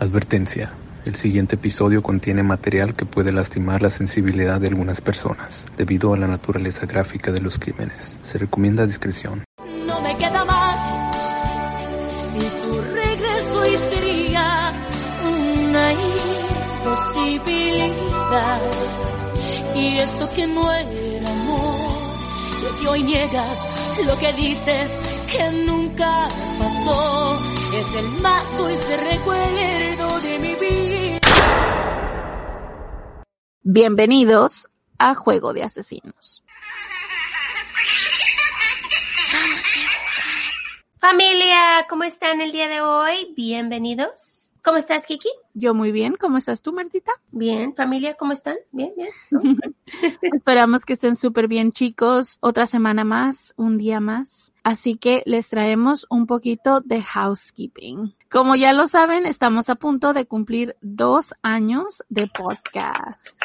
Advertencia. El siguiente episodio contiene material que puede lastimar la sensibilidad de algunas personas debido a la naturaleza gráfica de los crímenes. Se recomienda discreción. No me queda más. Si tu regreso y sería una imposibilidad. Y esto que no era amor, lo que hoy niegas, lo que dices que nunca pasó, es el más dulce recuerdo de mi vida. Bienvenidos a Juego de Asesinos. Familia, ¿cómo están el día de hoy? Bienvenidos. ¿Cómo estás, Kiki? Yo muy bien, ¿cómo estás tú, Martita? Bien, familia, ¿cómo están? Bien, bien. ¿no? Esperamos que estén súper bien, chicos. Otra semana más, un día más. Así que les traemos un poquito de housekeeping. Como ya lo saben, estamos a punto de cumplir dos años de podcast.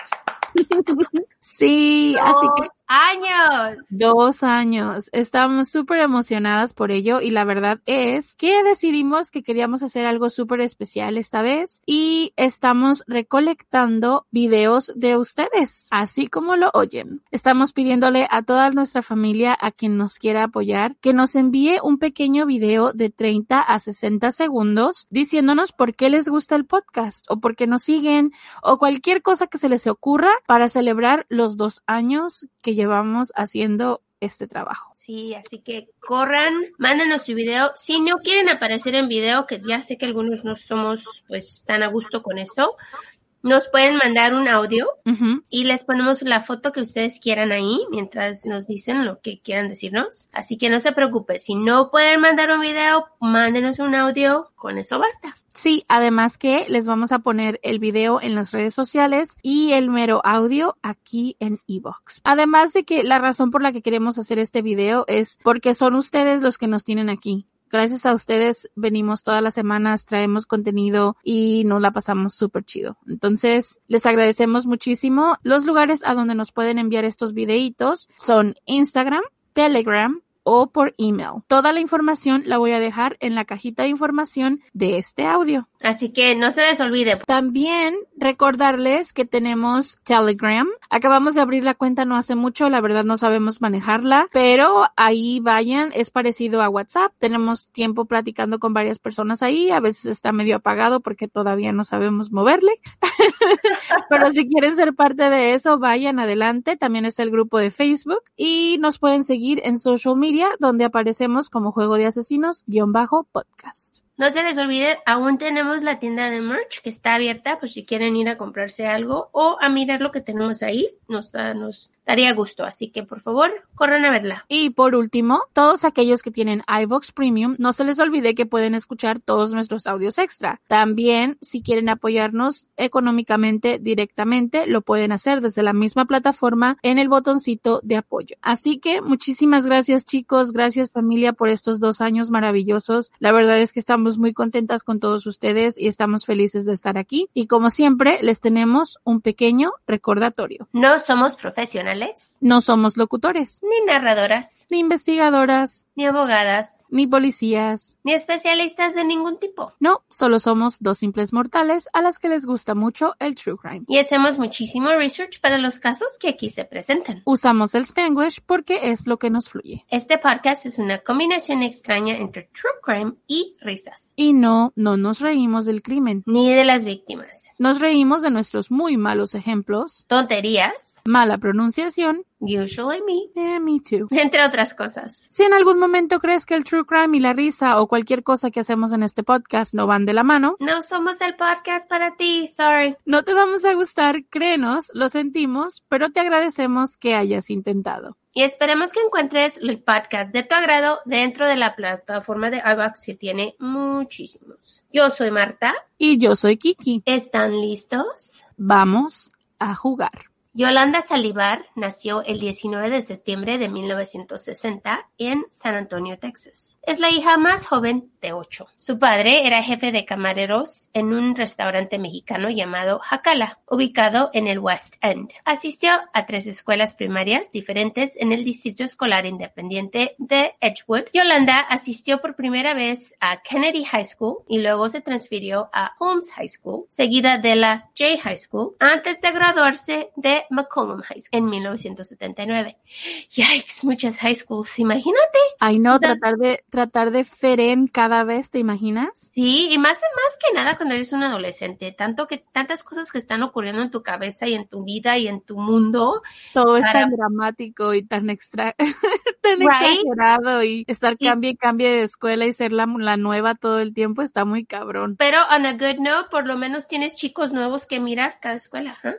Sí, así que años. Dos años. Estamos súper emocionadas por ello y la verdad es que decidimos que queríamos hacer algo súper especial esta vez y estamos recolectando videos de ustedes, así como lo oyen. Estamos pidiéndole a toda nuestra familia, a quien nos quiera apoyar, que nos envíe un pequeño video de 30 a 60 segundos diciéndonos por qué les gusta el podcast o por qué nos siguen o cualquier cosa que se les ocurra para celebrar los dos años que llevamos haciendo este trabajo. Sí, así que corran, mándenos su video. Si no quieren aparecer en video, que ya sé que algunos no somos pues tan a gusto con eso, nos pueden mandar un audio y les ponemos la foto que ustedes quieran ahí mientras nos dicen lo que quieran decirnos. Así que no se preocupe, si no pueden mandar un video, mándenos un audio, con eso basta. Sí, además que les vamos a poner el video en las redes sociales y el mero audio aquí en Evox. Además de que la razón por la que queremos hacer este video es porque son ustedes los que nos tienen aquí. Gracias a ustedes venimos todas las semanas, traemos contenido y nos la pasamos súper chido. Entonces, les agradecemos muchísimo. Los lugares a donde nos pueden enviar estos videitos son Instagram, Telegram, o por email. Toda la información la voy a dejar en la cajita de información de este audio. Así que no se les olvide. También recordarles que tenemos Telegram. Acabamos de abrir la cuenta no hace mucho, la verdad no sabemos manejarla, pero ahí vayan, es parecido a WhatsApp. Tenemos tiempo platicando con varias personas ahí, a veces está medio apagado porque todavía no sabemos moverle. pero si quieren ser parte de eso, vayan adelante. También está el grupo de Facebook y nos pueden seguir en social media donde aparecemos como Juego de Asesinos guion bajo podcast. No se les olvide, aún tenemos la tienda de merch que está abierta, pues si quieren ir a comprarse algo o a mirar lo que tenemos ahí, nos, da- nos daría gusto. Así que por favor, corran a verla. Y por último, todos aquellos que tienen iVox Premium, no se les olvide que pueden escuchar todos nuestros audios extra. También, si quieren apoyarnos económicamente directamente, lo pueden hacer desde la misma plataforma en el botoncito de apoyo. Así que muchísimas gracias chicos, gracias familia por estos dos años maravillosos. La verdad es que estamos muy contentas con todos ustedes y estamos felices de estar aquí. Y como siempre, les tenemos un pequeño recordatorio. No somos profesionales, No somos locutores, ni narradoras, ni investigadoras, ni abogadas, ni policías. ni especialistas de ningún tipo. No, solo somos dos simples mortales a las que les gusta mucho el true crime. Y hacemos muchísimo research para los casos que aquí se presentan. Usamos el Spanglish porque es lo que nos fluye. Este podcast es una combinación extraña entre true crime y Y no, no nos reímos del crimen. ni de las víctimas. Nos reímos de nuestros muy malos ejemplos, Tonterías, mala pronunciación, usually me, eh, me too. entre otras cosas. Si en algún momento crees que el true crime y la risa o cualquier cosa que hacemos en este podcast no van de la mano, No somos el podcast para ti, sorry. no te vamos a gustar, créenos, lo sentimos, pero te agradecemos que hayas intentado. Y esperemos que encuentres el podcast de tu agrado dentro de la plataforma de iVoox que tiene muchísimos. Yo soy Marta. Y yo soy Kiki. ¿Están listos? Vamos a jugar. Yolanda Salivar nació el 19 de septiembre de 1960 en San Antonio, Texas. Es la hija más joven de ocho. Su padre era jefe de camareros en un restaurante mexicano llamado Jacala, ubicado en el West End. Asistió a tres escuelas primarias diferentes en el Distrito Escolar Independiente de Edgewood. Yolanda asistió por primera vez a Kennedy High School y luego se transfirió a Holmes High School, seguida de la J High School, antes de graduarse de McCollum High School en 1979. Yikes, muchas high schools, imagínate. Ay, no, tratar de, tratar de feren cada vez, ¿te imaginas? Sí, y más, más que nada cuando eres un adolescente, tanto que, tantas cosas que están ocurriendo en tu cabeza y en tu vida y en tu mundo. Todo es tan dramático y tan extra, tan exagerado y estar cambie y cambie de escuela y ser la, la nueva todo el tiempo está muy cabrón. Pero on a good note, por lo menos tienes chicos nuevos que mirar cada escuela, ¿eh?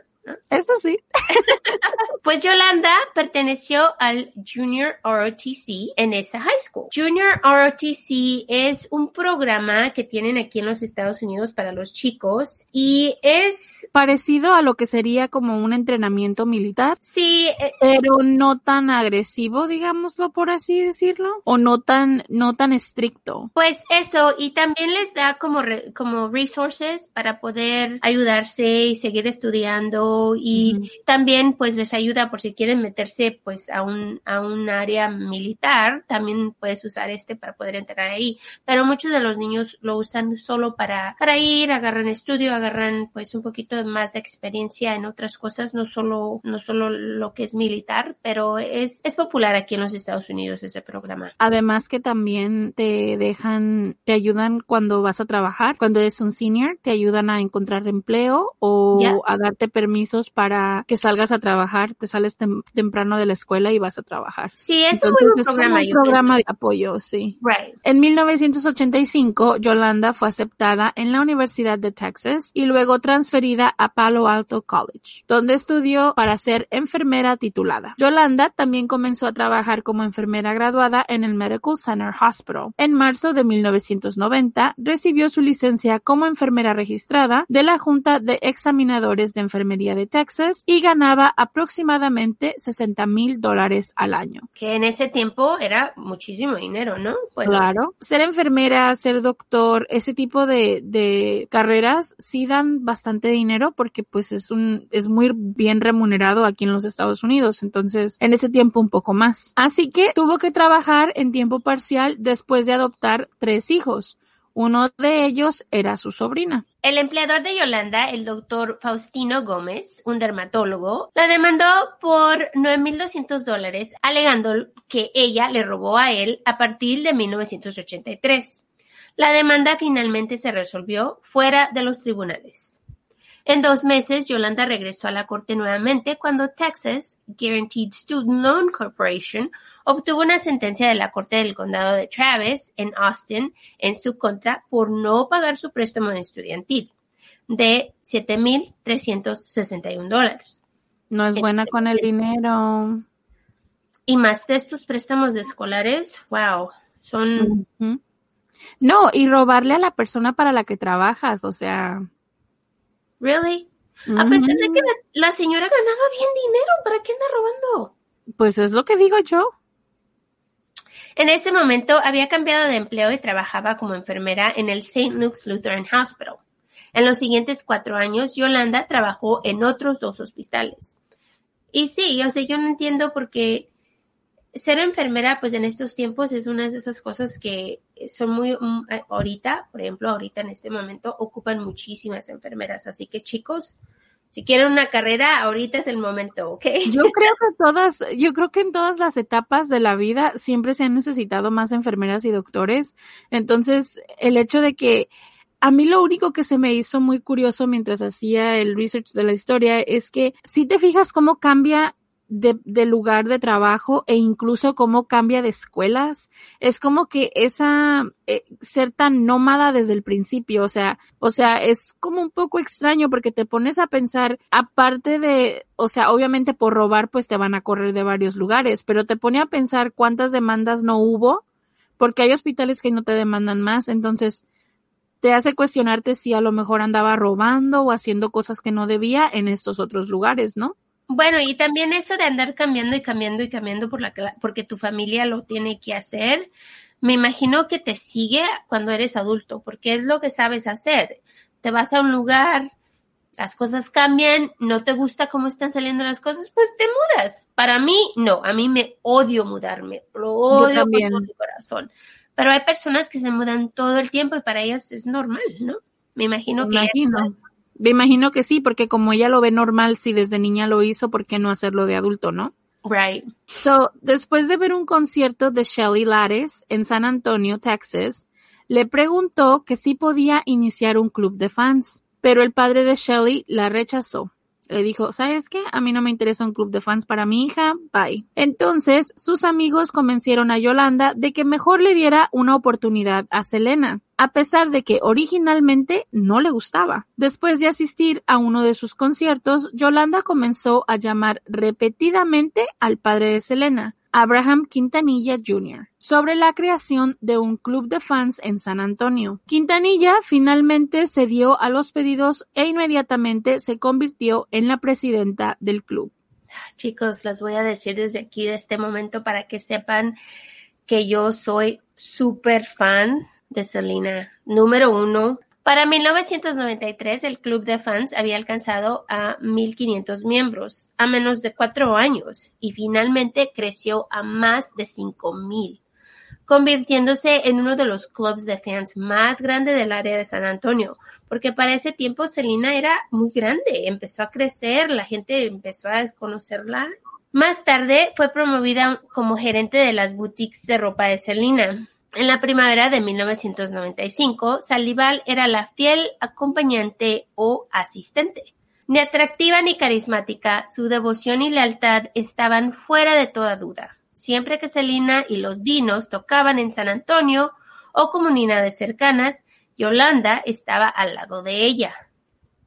Eso sí. pues Yolanda perteneció al Junior ROTC en esa high school. Junior ROTC es un programa que tienen aquí en los Estados Unidos para los chicos y es parecido a lo que sería como un entrenamiento militar. Sí, eh, pero no tan agresivo, digámoslo por así decirlo, o no tan no tan estricto. Pues eso y también les da como como resources para poder ayudarse y seguir estudiando y también pues les ayuda por si quieren meterse pues a un, a un área militar, también puedes usar este para poder entrar ahí. Pero muchos de los niños lo usan solo para, para ir, agarran estudio, agarran pues un poquito más de experiencia en otras cosas, no solo, no solo lo que es militar, pero es, es popular aquí en los Estados Unidos ese programa. Además que también te dejan, te ayudan cuando vas a trabajar, cuando eres un senior, te ayudan a encontrar empleo o a darte permiso para que salgas a trabajar, te sales temprano de la escuela y vas a trabajar. Sí, es un programa. un programa de apoyo, sí. Right. En 1985, Yolanda fue aceptada en la Universidad de Texas y luego transferida a Palo Alto College, donde estudió para ser enfermera titulada. Yolanda también comenzó a trabajar como enfermera graduada en el Medical Center Hospital. En marzo de 1990, recibió su licencia como enfermera registrada de la Junta de Examinadores de Enfermería de Texas y ganaba aproximadamente 60 mil dólares al año. Que en ese tiempo era muchísimo dinero, ¿no? Claro. Ser enfermera, ser doctor, ese tipo de, de carreras sí dan bastante dinero porque pues es un, es muy bien remunerado aquí en los Estados Unidos. Entonces, en ese tiempo un poco más. Así que tuvo que trabajar en tiempo parcial después de adoptar tres hijos. Uno de ellos era su sobrina. El empleador de Yolanda, el doctor Faustino Gómez, un dermatólogo, la demandó por 9.200 dólares, alegando que ella le robó a él a partir de 1983. La demanda finalmente se resolvió fuera de los tribunales. En dos meses, Yolanda regresó a la corte nuevamente cuando Texas Guaranteed Student Loan Corporation obtuvo una sentencia de la Corte del Condado de Travis en Austin en su contra por no pagar su préstamo estudiantil de 7.361 dólares. No es buena con el dinero. Y más de estos préstamos de escolares, wow, son... No, y robarle a la persona para la que trabajas, o sea... Really? A pesar de que la, señora ganaba bien dinero, ¿para qué anda robando? Pues es lo que digo yo. En ese momento había cambiado de empleo y trabajaba como enfermera en el St. Luke's Lutheran Hospital. En los siguientes cuatro años, Yolanda trabajó en otros dos hospitales. Y sí, o sea, yo no entiendo por qué ser enfermera, pues en estos tiempos es una de esas cosas que son muy, mm, eh, ahorita, por ejemplo, ahorita en este momento ocupan muchísimas enfermeras. Así que chicos, si quieren una carrera, ahorita es el momento, ¿ok? Yo creo que todas, yo creo que en todas las etapas de la vida siempre se han necesitado más enfermeras y doctores. Entonces, el hecho de que a mí lo único que se me hizo muy curioso mientras hacía el research de la historia es que si te fijas cómo cambia de, lugar de trabajo e incluso cómo cambia de escuelas. Es como que esa eh, ser tan nómada desde el principio, o sea, o sea, es como un poco extraño porque te pones a pensar, aparte de, o sea, obviamente por robar pues te van a correr de varios lugares, pero te pone a pensar cuántas demandas no hubo, porque hay hospitales que no te demandan más, entonces te hace cuestionarte si a lo mejor andaba robando o haciendo cosas que no debía en estos otros lugares, ¿no? Bueno, y también eso de andar cambiando y cambiando y cambiando por la, porque tu familia lo tiene que hacer, me imagino que te sigue cuando eres adulto, porque es lo que sabes hacer. Te vas a un lugar, las cosas cambian, no te gusta cómo están saliendo las cosas, pues te mudas. Para mí, no, a mí me odio mudarme, lo odio con todo mi corazón. Pero hay personas que se mudan todo el tiempo y para ellas es normal, ¿no? Me imagino que... Me imagino que sí, porque como ella lo ve normal, si desde niña lo hizo, ¿por qué no hacerlo de adulto, no? Right. So, después de ver un concierto de Shelly Lares en San Antonio, Texas, le preguntó que si podía iniciar un club de fans, pero el padre de Shelly la rechazó. Le dijo, ¿sabes qué? A mí no me interesa un club de fans para mi hija, bye. Entonces, sus amigos convencieron a Yolanda de que mejor le diera una oportunidad a Selena, a pesar de que originalmente no le gustaba. Después de asistir a uno de sus conciertos, Yolanda comenzó a llamar repetidamente al padre de Selena, Abraham Quintanilla Jr., sobre la creación de un club de fans en San Antonio. Quintanilla finalmente cedió a los pedidos e inmediatamente se convirtió en la presidenta del club. Chicos, les voy a decir desde aquí, de este momento, para que sepan que yo soy súper fan de Selena. Número uno, para 1993, el club de fans había alcanzado a 1.500 miembros a menos de cuatro años y finalmente creció a más de 5.000, convirtiéndose en uno de los clubs de fans más grandes del área de San Antonio, porque para ese tiempo Selena era muy grande, empezó a crecer, la gente empezó a desconocerla. Más tarde fue promovida como gerente de las boutiques de ropa de Selena. En la primavera de 1995, Salival era la fiel acompañante o asistente. Ni atractiva ni carismática, su devoción y lealtad estaban fuera de toda duda. Siempre que Selina y los Dinos tocaban en San Antonio o comunidades cercanas, Yolanda estaba al lado de ella.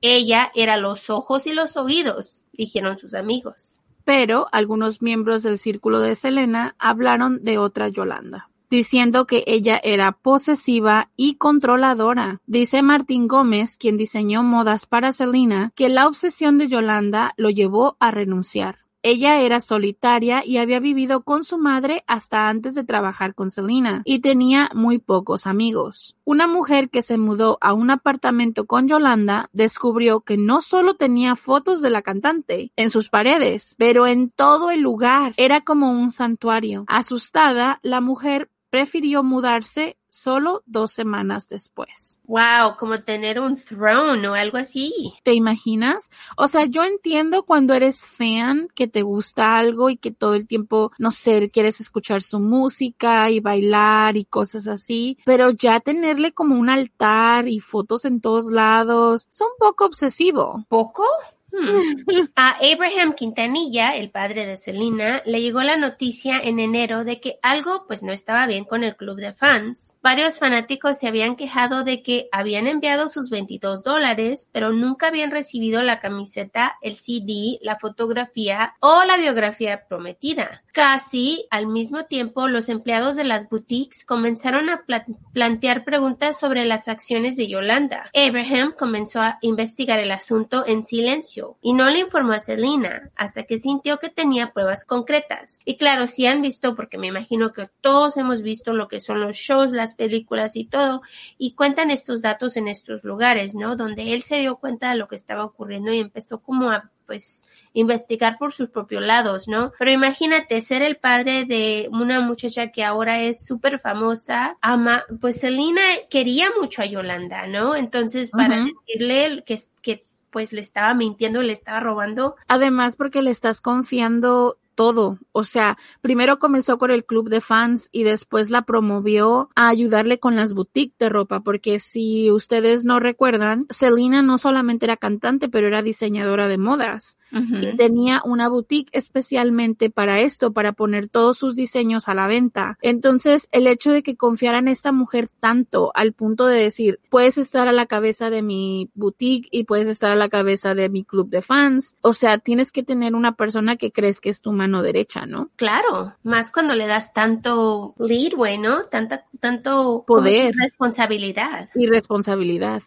Ella era los ojos y los oídos, dijeron sus amigos. Pero algunos miembros del círculo de Selena hablaron de otra Yolanda diciendo que ella era posesiva y controladora. Dice Martín Gómez, quien diseñó modas para Selena, que la obsesión de Yolanda lo llevó a renunciar. Ella era solitaria y había vivido con su madre hasta antes de trabajar con Selena y tenía muy pocos amigos. Una mujer que se mudó a un apartamento con Yolanda descubrió que no solo tenía fotos de la cantante en sus paredes, pero en todo el lugar. Era como un santuario. Asustada, la mujer prefirió mudarse solo dos semanas después. Wow, como tener un throne o algo así. ¿Te imaginas? O sea, yo entiendo cuando eres fan que te gusta algo y que todo el tiempo, no sé, quieres escuchar su música y bailar y cosas así, pero ya tenerle como un altar y fotos en todos lados, es un poco obsesivo. ¿Poco? Hmm. A Abraham Quintanilla, el padre de Selena, le llegó la noticia en enero de que algo pues no estaba bien con el club de fans. Varios fanáticos se habían quejado de que habían enviado sus 22 dólares, pero nunca habían recibido la camiseta, el CD, la fotografía o la biografía prometida. Casi al mismo tiempo, los empleados de las boutiques comenzaron a plantear preguntas sobre las acciones de Yolanda. Abraham comenzó a investigar el asunto en silencio y no le informó a Selena hasta que sintió que tenía pruebas concretas. Y claro, si han visto, porque me imagino que todos hemos visto lo que son los shows, las películas y todo, y cuentan estos datos en estos lugares, ¿no? Donde él se dio cuenta de lo que estaba ocurriendo y empezó como a pues investigar por sus propios lados, ¿no? Pero imagínate ser el padre de una muchacha que ahora es súper famosa, ama, pues Selena quería mucho a Yolanda, ¿no? Entonces para decirle que, que pues le estaba mintiendo, le estaba robando. Además porque le estás confiando todo. O sea, primero comenzó con el club de fans y después la promovió a ayudarle con las boutiques de ropa, porque si ustedes no recuerdan, Selena no solamente era cantante, pero era diseñadora de modas y tenía una boutique especialmente para esto, para poner todos sus diseños a la venta. Entonces, el hecho de que confiara en esta mujer tanto al punto de decir, puedes estar a la cabeza de mi boutique y puedes estar a la cabeza de mi club de fans. O sea, tienes que tener una persona que crees que es tu mano derecha, ¿no? Claro, más cuando le das tanto lead, bueno, tanta, tanto Poder. responsabilidad. Y responsabilidad.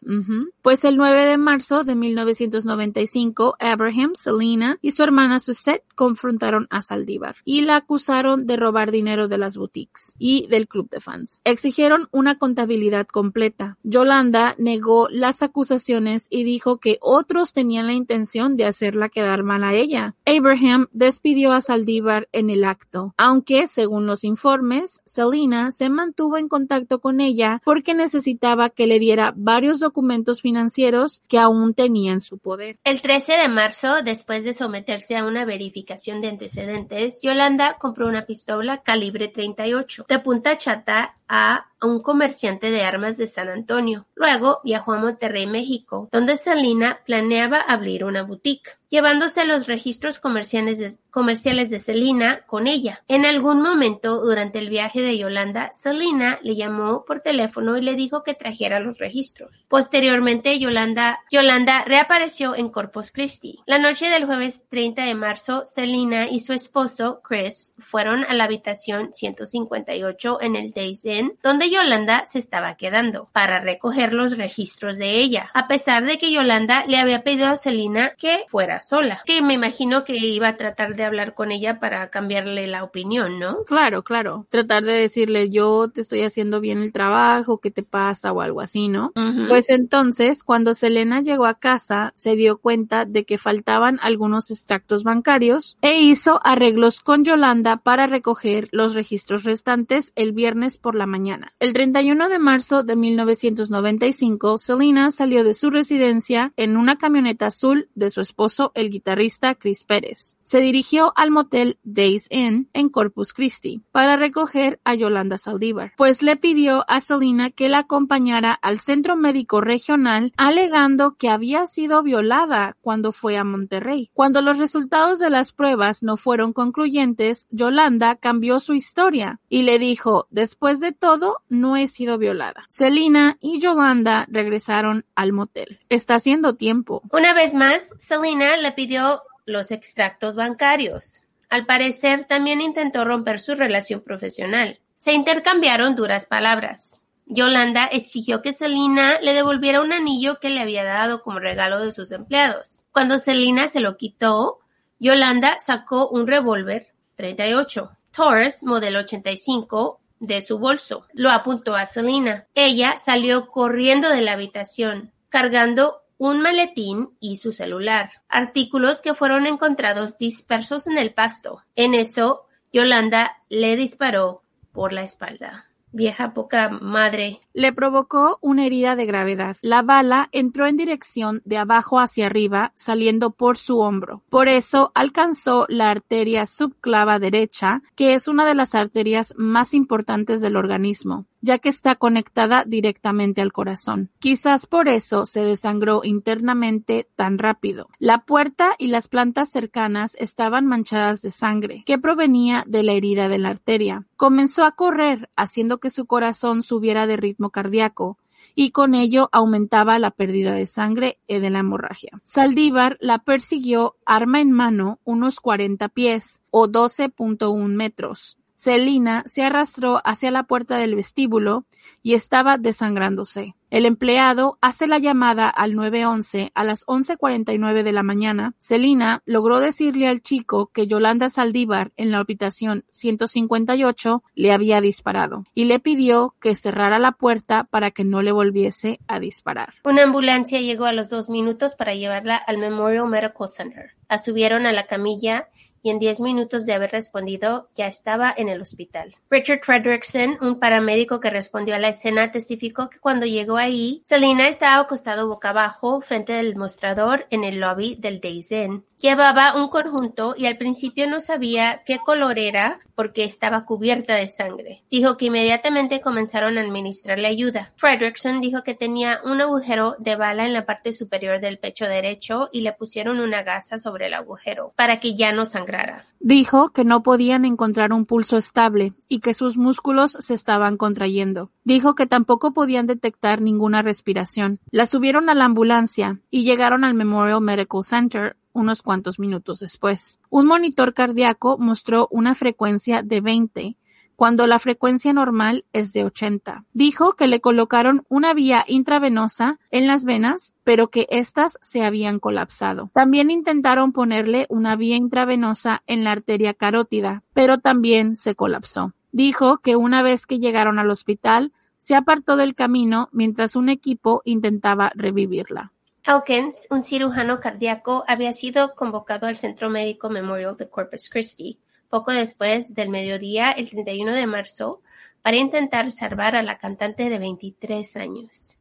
Pues el 9 de marzo de 1995, Abraham, Selena y su hermana Suzette confrontaron a Saldívar y la acusaron de robar dinero de las boutiques y del club de fans. Exigieron una contabilidad completa. Yolanda negó las acusaciones y dijo que otros tenían la intención de hacerla quedar mal a ella. Abraham despidió a Saldívar en el acto, aunque, según los informes, Selena se mantuvo en contacto con ella porque necesitaba que le diera varios documentos financieros que aún tenía en su poder. El 13 de marzo, después de someterse a una verificación de antecedentes, Yolanda compró una pistola calibre 38 de punta chata a un comerciante de armas de San Antonio. Luego viajó a Monterrey, México, donde Selena planeaba abrir una boutique, llevándose los registros comerciales de, comerciales de Selena con ella. En algún momento durante el viaje de Yolanda, Selena le llamó por teléfono y le dijo que trajera los registros. Posteriormente, Yolanda, Yolanda reapareció en Corpus Christi. La noche del jueves 30 de marzo, Selena y su esposo, Chris, fueron a la habitación 158 en el Days Inn, donde Yolanda se estaba quedando, para recoger los registros de ella, a pesar de que Yolanda le había pedido a Selena que fuera sola, que me imagino que iba a tratar de hablar con ella para cambiarle la opinión, ¿no? Claro, claro. Tratar de decirle yo te estoy haciendo bien el trabajo, ¿qué te pasa? o algo así, ¿no? Pues entonces, cuando Selena llegó a casa, se dio cuenta de que faltaban algunos extractos bancarios e hizo arreglos con Yolanda para recoger los registros restantes el viernes por la mañana. El 31 de marzo de 1995, Selena salió de su residencia en una camioneta azul de su esposo, el guitarrista Chris Pérez. Se dirigió al motel Days Inn en Corpus Christi para recoger a Yolanda Saldívar, pues le pidió a Selena que la acompañara al centro médico regional alegando que había sido violada cuando fue a Monterrey. Cuando los resultados de las pruebas no fueron concluyentes, Yolanda cambió su historia y le dijo, después de todo, no he sido violada. Selena y Yolanda regresaron al motel. Está haciendo tiempo. Una vez más, Selena le pidió los extractos bancarios. Al parecer, también intentó romper su relación profesional. Se intercambiaron duras palabras. Yolanda exigió que Selena le devolviera un anillo que le había dado como regalo de sus empleados. Cuando Selena se lo quitó, Yolanda sacó un revólver 38 Taurus modelo 85 de su bolso. Lo apuntó a Selena. Ella salió corriendo de la habitación, cargando un maletín y su celular, artículos que fueron encontrados dispersos en el pasto. En eso, Yolanda le disparó por la espalda. Vieja poca madre. Le provocó una herida de gravedad. La bala entró en dirección de abajo hacia arriba, saliendo por su hombro. Por eso alcanzó la arteria subclava derecha, que es una de las arterias más importantes del organismo, ya que está conectada directamente al corazón. Quizás por eso se desangró internamente tan rápido. La puerta y las plantas cercanas estaban manchadas de sangre, que provenía de la herida de la arteria. Comenzó a correr, haciendo que su corazón subiera de ritmo cardíaco, y con ello aumentaba la pérdida de sangre y de la hemorragia. Saldívar la persiguió arma en mano unos 40 pies o 12.1 metros. Celina se arrastró hacia la puerta del vestíbulo y estaba desangrándose. El empleado hace la llamada al 911 a las 11:49 de la mañana. Celina logró decirle al chico que Yolanda Saldívar en la habitación 158 le había disparado y le pidió que cerrara la puerta para que no le volviese a disparar. Una ambulancia llegó a los dos minutos para llevarla al Memorial Medical Center. La subieron a la camilla y en 10 minutos de haber respondido ya estaba en el hospital. Richard Fredrickson, un paramédico que respondió a la escena, testificó que cuando llegó ahí, Selena estaba acostado boca abajo frente del mostrador en el lobby del Days Inn. Llevaba un conjunto y al principio no sabía qué color era porque estaba cubierta de sangre. Dijo que inmediatamente comenzaron a administrarle ayuda. Fredrickson dijo que tenía un agujero de bala en la parte superior del pecho derecho y le pusieron una gasa sobre el agujero para que ya no sangrara. Dijo que no podían encontrar un pulso estable y que sus músculos se estaban contrayendo. Dijo que tampoco podían detectar ninguna respiración. La subieron a la ambulancia y llegaron al Memorial Medical Center unos cuantos minutos después. Un monitor cardíaco mostró una frecuencia de 20, cuando la frecuencia normal es de 80. Dijo que le colocaron una vía intravenosa en las venas, pero que éstas se habían colapsado. También intentaron ponerle una vía intravenosa en la arteria carótida, pero también se colapsó. Dijo que una vez que llegaron al hospital, se apartó del camino mientras un equipo intentaba revivirla. Elkins, un cirujano cardíaco, había sido convocado al Centro Médico Memorial de Corpus Christi poco después del mediodía, el 31 de marzo, para intentar salvar a la cantante de 23 años.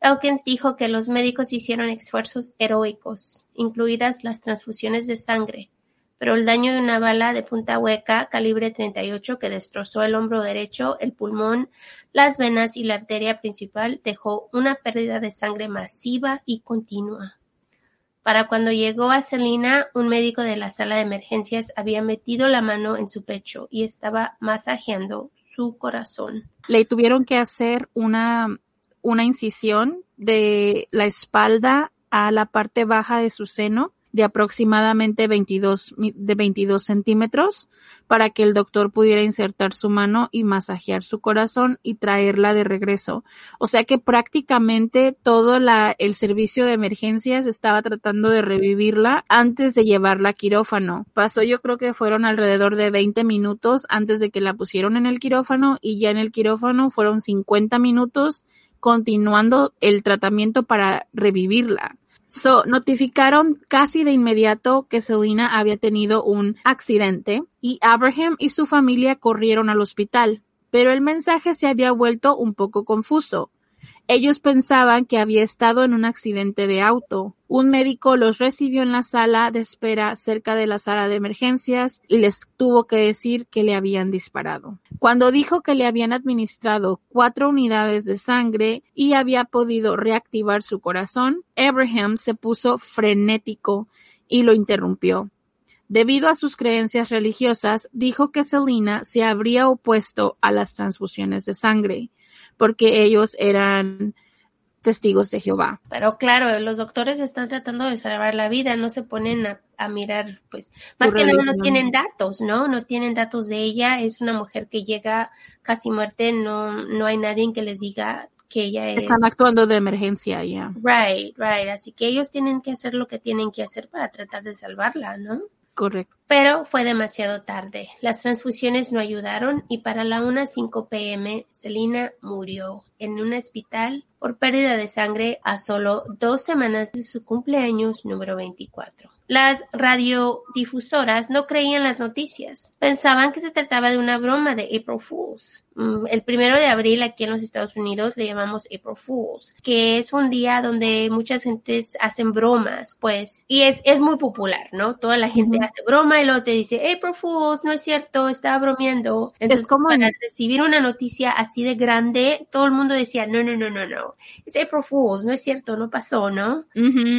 Elkins dijo que los médicos hicieron esfuerzos heroicos, incluidas las transfusiones de sangre, pero el daño de una bala de punta hueca calibre 38 que destrozó el hombro derecho, el pulmón, las venas y la arteria principal dejó una pérdida de sangre masiva y continua. Para cuando llegó a Selina, un médico de la sala de emergencias había metido la mano en su pecho y estaba masajeando su corazón. Le tuvieron que hacer una, una incisión de la espalda a la parte baja de su seno de aproximadamente 22, de 22 centímetros para que el doctor pudiera insertar su mano y masajear su corazón y traerla de regreso. O sea que prácticamente todo la, el servicio de emergencias estaba tratando de revivirla antes de llevarla a quirófano. Pasó yo creo que fueron alrededor de 20 minutos antes de que la pusieron en el quirófano y ya en el quirófano fueron 50 minutos continuando el tratamiento para revivirla. So, notificaron casi de inmediato que Selena había tenido un accidente y Abraham y su familia corrieron al hospital, pero el mensaje se había vuelto un poco confuso. Ellos pensaban que había estado en un accidente de auto. Un médico los recibió en la sala de espera cerca de la sala de emergencias y les tuvo que decir que le habían disparado. Cuando dijo que le habían administrado cuatro unidades de sangre y había podido reactivar su corazón, Abraham se puso frenético y lo interrumpió. Debido a sus creencias religiosas, dijo que Selina se habría opuesto a las transfusiones de sangre porque ellos eran testigos de Jehová. Pero claro, los doctores están tratando de salvar la vida, no se ponen a, mirar, pues, más que nada no tienen datos, ¿no? No tienen datos de ella, es una mujer que llega casi muerte, no, no hay nadie que les diga que ella es. Están actuando de emergencia ya. Right, right, así que ellos tienen que hacer lo que tienen que hacer para tratar de salvarla, ¿no? Correcto. Pero fue demasiado tarde. Las transfusiones no ayudaron y para la 1.05 pm, Selina murió en un hospital por pérdida de sangre a solo dos semanas de su cumpleaños número 24. Las radiodifusoras no creían las noticias. Pensaban que se trataba de una broma de April Fools. Mm, el primero de abril aquí en los Estados Unidos le llamamos April Fools, que es un día donde muchas gentes hacen bromas, pues, y es, es muy popular, ¿no? Toda la gente hace broma te dice, April Fools, no es cierto, estaba bromeando. Entonces, es como para recibir una noticia así de grande, todo el mundo decía, no, no, no, no, no, es April Fools, no es cierto, no pasó, ¿no?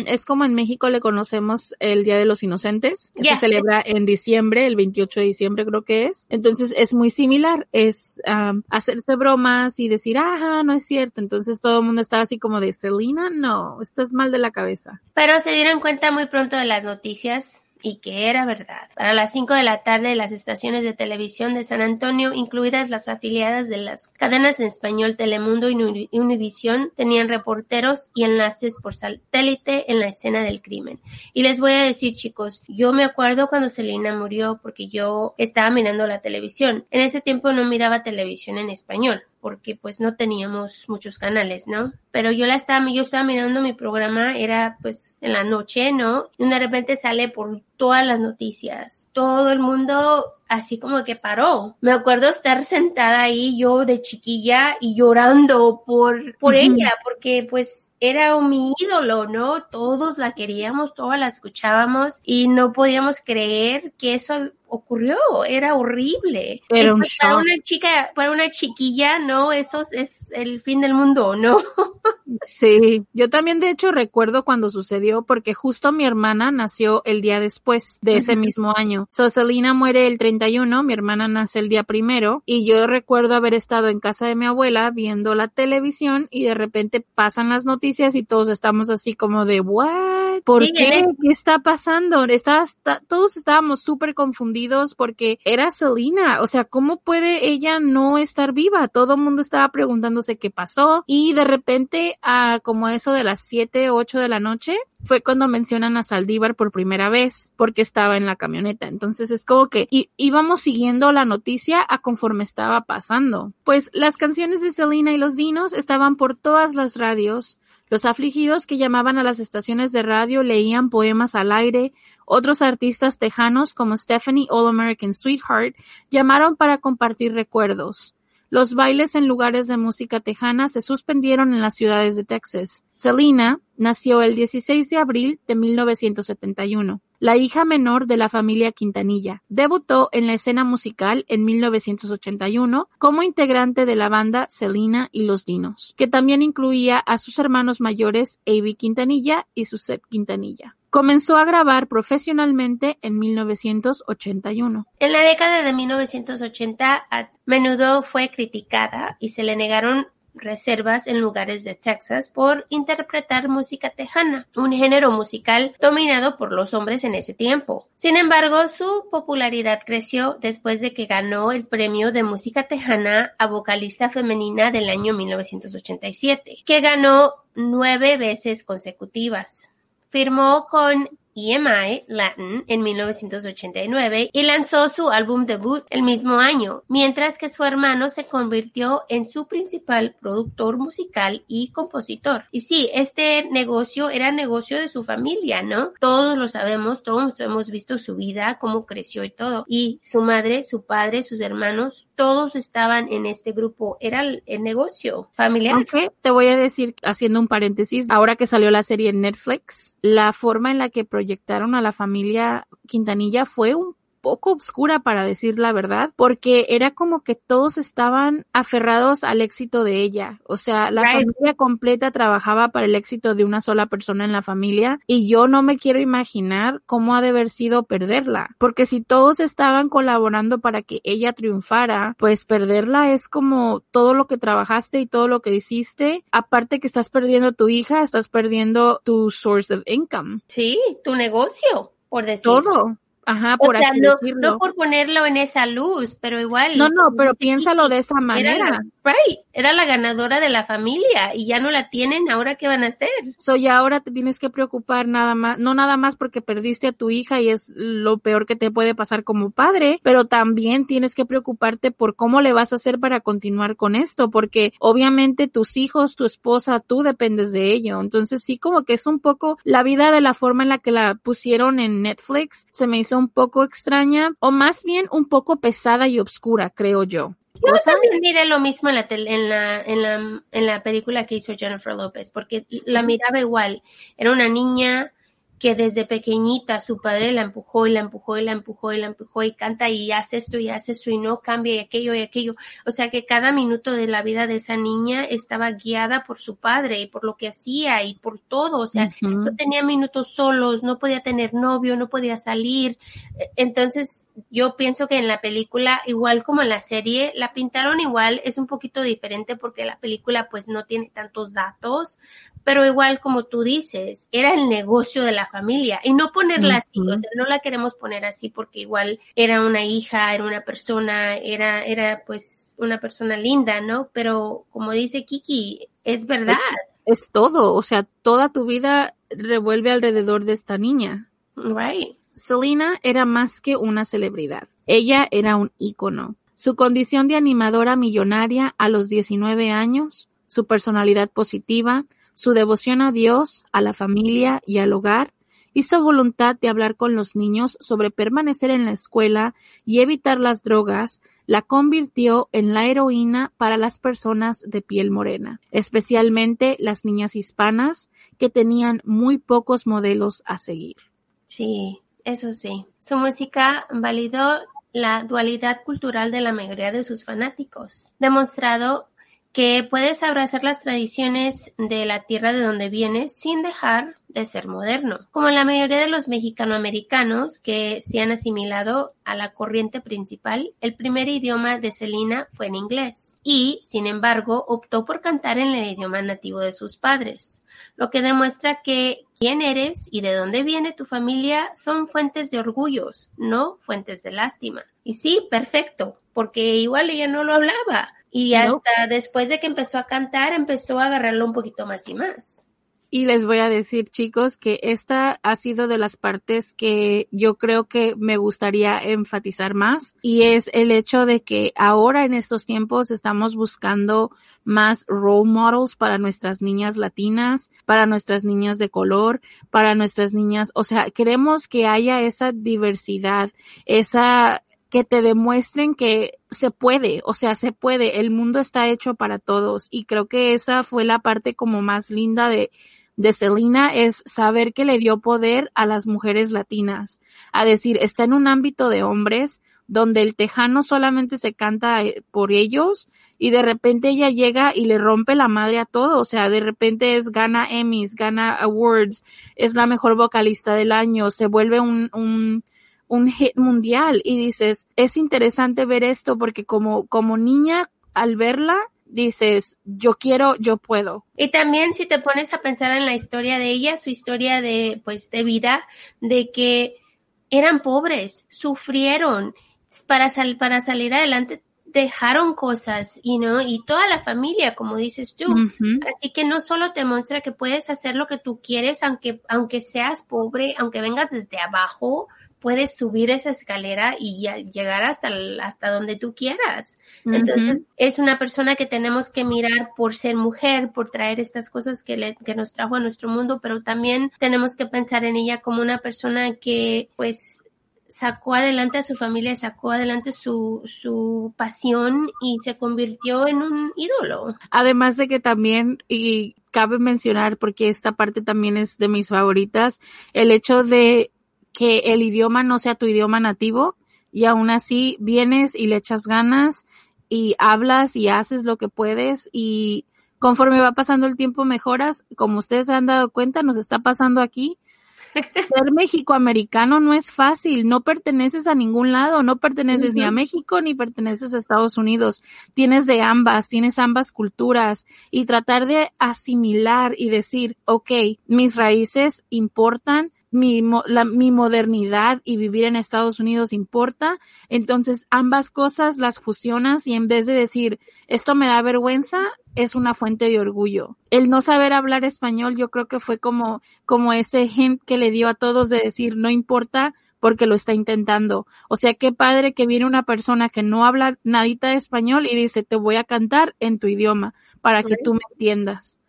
Es como en México le conocemos el Día de los Inocentes, que se celebra en diciembre, el 28 de diciembre creo que es. Entonces es muy similar, es hacerse bromas y decir, ajá, no es cierto. Entonces todo el mundo estaba así como de, Selena, no, estás mal de la cabeza. Pero se dieron cuenta muy pronto de las noticias y que era verdad. Para las 5 de la tarde, las estaciones de televisión de San Antonio, incluidas las afiliadas de las cadenas en español Telemundo y Univisión, tenían reporteros y enlaces por satélite en la escena del crimen. Y les voy a decir, chicos, yo me acuerdo cuando Selena murió porque yo estaba mirando la televisión. En ese tiempo no miraba televisión en español porque pues no teníamos muchos canales, ¿no? Pero yo la estaba, yo estaba mirando mi programa, era pues en la noche, ¿no? Y de repente sale por todas las noticias. Todo el mundo así como que paró. Me acuerdo estar sentada ahí yo de chiquilla y llorando por, por ella, porque pues era mi ídolo, ¿no? Todos la queríamos, todos la escuchábamos y no podíamos creer que eso ocurrió, era horrible. Era un para una chica, para una chiquilla, no, eso es el fin del mundo, ¿no? sí, yo también de hecho recuerdo cuando sucedió porque justo mi hermana nació el día después de ese mismo año. So Selena muere el 31, mi hermana nace el día primero y yo recuerdo haber estado en casa de mi abuela viendo la televisión y de repente pasan las noticias y todos estamos así como de what? ¿Por qué? ¿Qué está pasando? Está, todos estábamos súper confundidos porque era Selena. O sea, ¿cómo puede ella no estar viva? Todo el mundo estaba preguntándose qué pasó y de repente, a como eso de las 7, 8 de la noche, fue cuando mencionan a Saldívar por primera vez porque estaba en la camioneta. Entonces es como que íbamos siguiendo la noticia a conforme estaba pasando. Pues las canciones de Selena y los Dinos estaban por todas las radios. Los afligidos que llamaban a las estaciones de radio leían poemas al aire. Otros artistas tejanos como Stephanie All American Sweetheart llamaron para compartir recuerdos. Los bailes en lugares de música tejana se suspendieron en las ciudades de Texas. Selena nació el 16 de abril de 1971, la hija menor de la familia Quintanilla. Debutó en la escena musical en 1981 como integrante de la banda Selena y los Dinos, que también incluía a sus hermanos mayores Avi Quintanilla y Suzette Quintanilla. Comenzó a grabar profesionalmente en 1981. En la década de 1980, a menudo fue criticada y se le negaron reservas en lugares de Texas por interpretar música tejana, un género musical dominado por los hombres en ese tiempo. Sin embargo, su popularidad creció después de que ganó el premio de música tejana a vocalista femenina del año 1987, que ganó nueve veces consecutivas. Firmó con EMI Latin en 1989 y lanzó su álbum debut el mismo año, mientras que su hermano se convirtió en su principal productor musical y compositor. Y sí, este negocio era negocio de su familia, ¿no? Todos lo sabemos, todos hemos visto su vida, cómo creció y todo. Y su madre, su padre, sus hermanos, todos estaban en este grupo. Era el, negocio familiar. Aunque te voy a decir, haciendo un paréntesis, ahora que salió la serie en Netflix, la forma en la que proyectaron a la familia Quintanilla fue un poco oscura para decir la verdad, porque era como que todos estaban aferrados al éxito de ella. O sea, la familia completa trabajaba para el éxito de una sola persona en la familia y yo no me quiero imaginar cómo ha de haber sido perderla, porque si todos estaban colaborando para que ella triunfara, pues perderla es como todo lo que trabajaste y todo lo que hiciste, aparte que estás perdiendo tu hija, estás perdiendo tu source of income. Sí, tu negocio, por decir. Todo. Ajá, por así no, no, por ponerlo en esa luz, pero igual. No, no, pero piénsalo de esa manera. Era right, era la ganadora de la familia y ya no la tienen, ahora qué van a hacer. So ya ahora te tienes que preocupar nada más, no nada más porque perdiste a tu hija y es lo peor que te puede pasar como padre, pero también tienes que preocuparte por cómo le vas a hacer para continuar con esto, porque obviamente tus hijos, tu esposa, tú dependes de ello. Entonces sí como que es un poco la vida de la forma en la que la pusieron en Netflix, se me hizo un poco extraña o más bien un poco pesada y oscura, creo yo. Yo también miré lo mismo en la, en, la, en, la, en la película que hizo Jennifer López, porque la miraba igual. Era una niña que desde pequeñita su padre la empujó y la empujó y la empujó y la empujó y canta y hace esto y hace esto y no cambia y aquello y aquello. O sea que cada minuto de la vida de esa niña estaba guiada por su padre y por lo que hacía y por todo. O sea, no tenía minutos solos, no podía tener novio, no podía salir. E, entonces yo pienso que en la película, igual como en la serie, la pintaron igual, es un poquito diferente porque la película pues no tiene tantos datos, pero igual como tú dices, era el negocio de la familia y no ponerla así, o sea, no la queremos poner así porque igual era una hija, era una persona, era, era pues una persona linda, ¿no? Pero como dice Kiki, es verdad. Es, todo, o sea, toda tu vida revuelve alrededor de esta niña. Right. Selena era más que una celebridad. Ella era un ícono. Su condición de animadora millonaria a los 19 años, su personalidad positiva, su devoción a Dios, a la familia y al hogar, y su voluntad de hablar con los niños sobre permanecer en la escuela y evitar las drogas, la convirtió en la heroína para las personas de piel morena, especialmente las niñas hispanas que tenían muy pocos modelos a seguir. Sí, eso sí. Su música validó la dualidad cultural de la mayoría de sus fanáticos, demostrado que puedes abrazar las tradiciones de la tierra de donde vienes sin dejar de ser moderno. Como la mayoría de los mexicanoamericanos que se han asimilado a la corriente principal, el primer idioma de Selena fue en inglés y, sin embargo, optó por cantar en el idioma nativo de sus padres, lo que demuestra que quién eres y de dónde viene tu familia son fuentes de orgullos, no fuentes de lástima. Y sí, perfecto, porque igual ella no lo hablaba, y hasta después de que empezó a cantar, empezó a agarrarlo un poquito más y más. Y les voy a decir, chicos, que esta ha sido de las partes que yo creo que me gustaría enfatizar más. Y es el hecho de que ahora en estos tiempos estamos buscando más role models para nuestras niñas latinas, para nuestras niñas de color, para nuestras niñas. O sea, queremos que haya esa diversidad, esa que te demuestren que se puede, o sea, se puede, el mundo está hecho para todos. Y creo que esa fue la parte como más linda de, de Selena es saber que le dio poder a las mujeres latinas, a decir, está en un ámbito de hombres donde el tejano solamente se canta eh, por ellos y de repente ella llega y le rompe la madre a todo, o sea, de repente es gana Emmys, gana awards, es la mejor vocalista del año, se vuelve un, un un hit mundial y dices, es interesante ver esto porque como, como niña al verla, dices, yo quiero, yo puedo. Y también si te pones a pensar en la historia de ella, su historia de, pues, de vida, de que eran pobres, sufrieron, para, sal, para salir adelante dejaron cosas, y no, y toda la familia, como dices tú. Así que no solo te muestra que puedes hacer lo que tú quieres, aunque, aunque seas pobre, aunque vengas desde abajo, puedes subir esa escalera y llegar hasta, hasta donde tú quieras. Entonces, es una persona que tenemos que mirar por ser mujer, por traer estas cosas que, le, que nos trajo a nuestro mundo, pero también tenemos que pensar en ella como una persona que, pues, sacó adelante a su familia, sacó adelante su, su pasión y se convirtió en un ídolo. Además de que también, y cabe mencionar, porque esta parte también es de mis favoritas, el hecho de que el idioma no sea tu idioma nativo y aún así vienes y le echas ganas y hablas y haces lo que puedes y conforme va pasando el tiempo mejoras, como ustedes se han dado cuenta, nos está pasando aquí. Ser mexicoamericano no es fácil, no perteneces a ningún lado, no perteneces ni a México ni perteneces a Estados Unidos. Tienes de ambas, tienes ambas culturas. Y tratar de asimilar y decir, ok, mis raíces importan, mi, la, mi modernidad y vivir en Estados Unidos importa. Entonces ambas cosas las fusionas y en vez de decir esto me da vergüenza, es una fuente de orgullo. El no saber hablar español yo creo que fue como, como ese hint que le dio a todos de decir no importa porque lo está intentando. O sea, qué padre que viene una persona que no habla nadita de español y dice te voy a cantar en tu idioma para que tú me entiendas.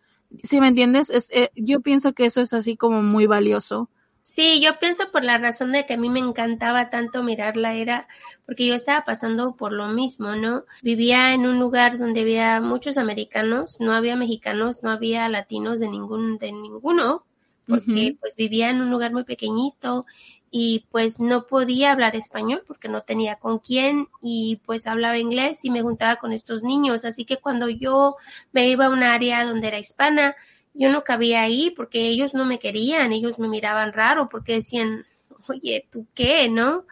Si me entiendes, es, eh, yo pienso que eso es así como muy valioso. Sí, yo pienso por la razón de que a mí me encantaba tanto mirarla era porque yo estaba pasando por lo mismo, ¿no? Vivía en un lugar donde había muchos americanos, no había mexicanos, no había latinos de ningún de ninguno, porque pues vivía en un lugar muy pequeñito y pues no podía hablar español porque no tenía con quién y pues hablaba inglés y me juntaba con estos niños, así que cuando yo me iba a un área donde era hispana, yo no cabía ahí porque ellos no me querían, ellos me miraban raro porque decían, oye, ¿tú qué? ¿No?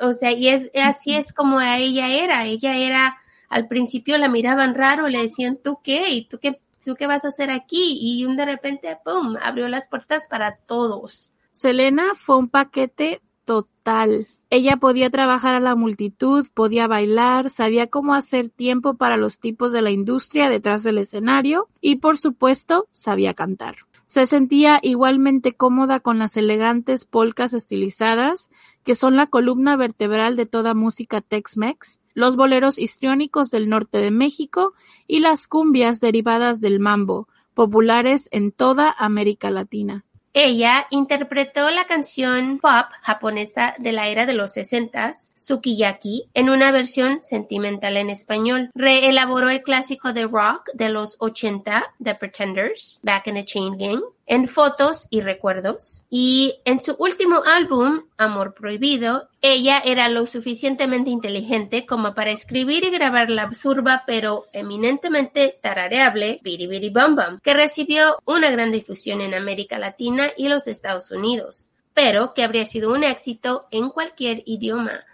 O sea, y es así es como ella era, ella era, al principio la miraban raro, le decían, ¿tú qué? ¿Y tú qué, tú qué vas a hacer aquí? Y de repente, ¡pum!, abrió las puertas para todos. Selena fue un paquete total. Ella podía trabajar a la multitud, podía bailar, sabía cómo hacer tiempo para los tipos de la industria detrás del escenario y por supuesto sabía cantar. Se sentía igualmente cómoda con las elegantes polcas estilizadas, que son la columna vertebral de toda música Tex-Mex, los boleros histriónicos del norte de México y las cumbias derivadas del mambo, populares en toda América Latina. Ella interpretó la canción pop japonesa de la era de los sesentas, Sukiyaki, en una versión sentimental en español. Reelaboró el clásico de rock de los 80, The Pretenders, Back in the Chain Gang, en fotos y recuerdos. Y en su último álbum, Amor Prohibido, ella era lo suficientemente inteligente como para escribir y grabar la absurda pero eminentemente tarareable Biri Biri Bum Bum, que recibió una gran difusión en América Latina y los Estados Unidos, pero que habría sido un éxito en cualquier idioma.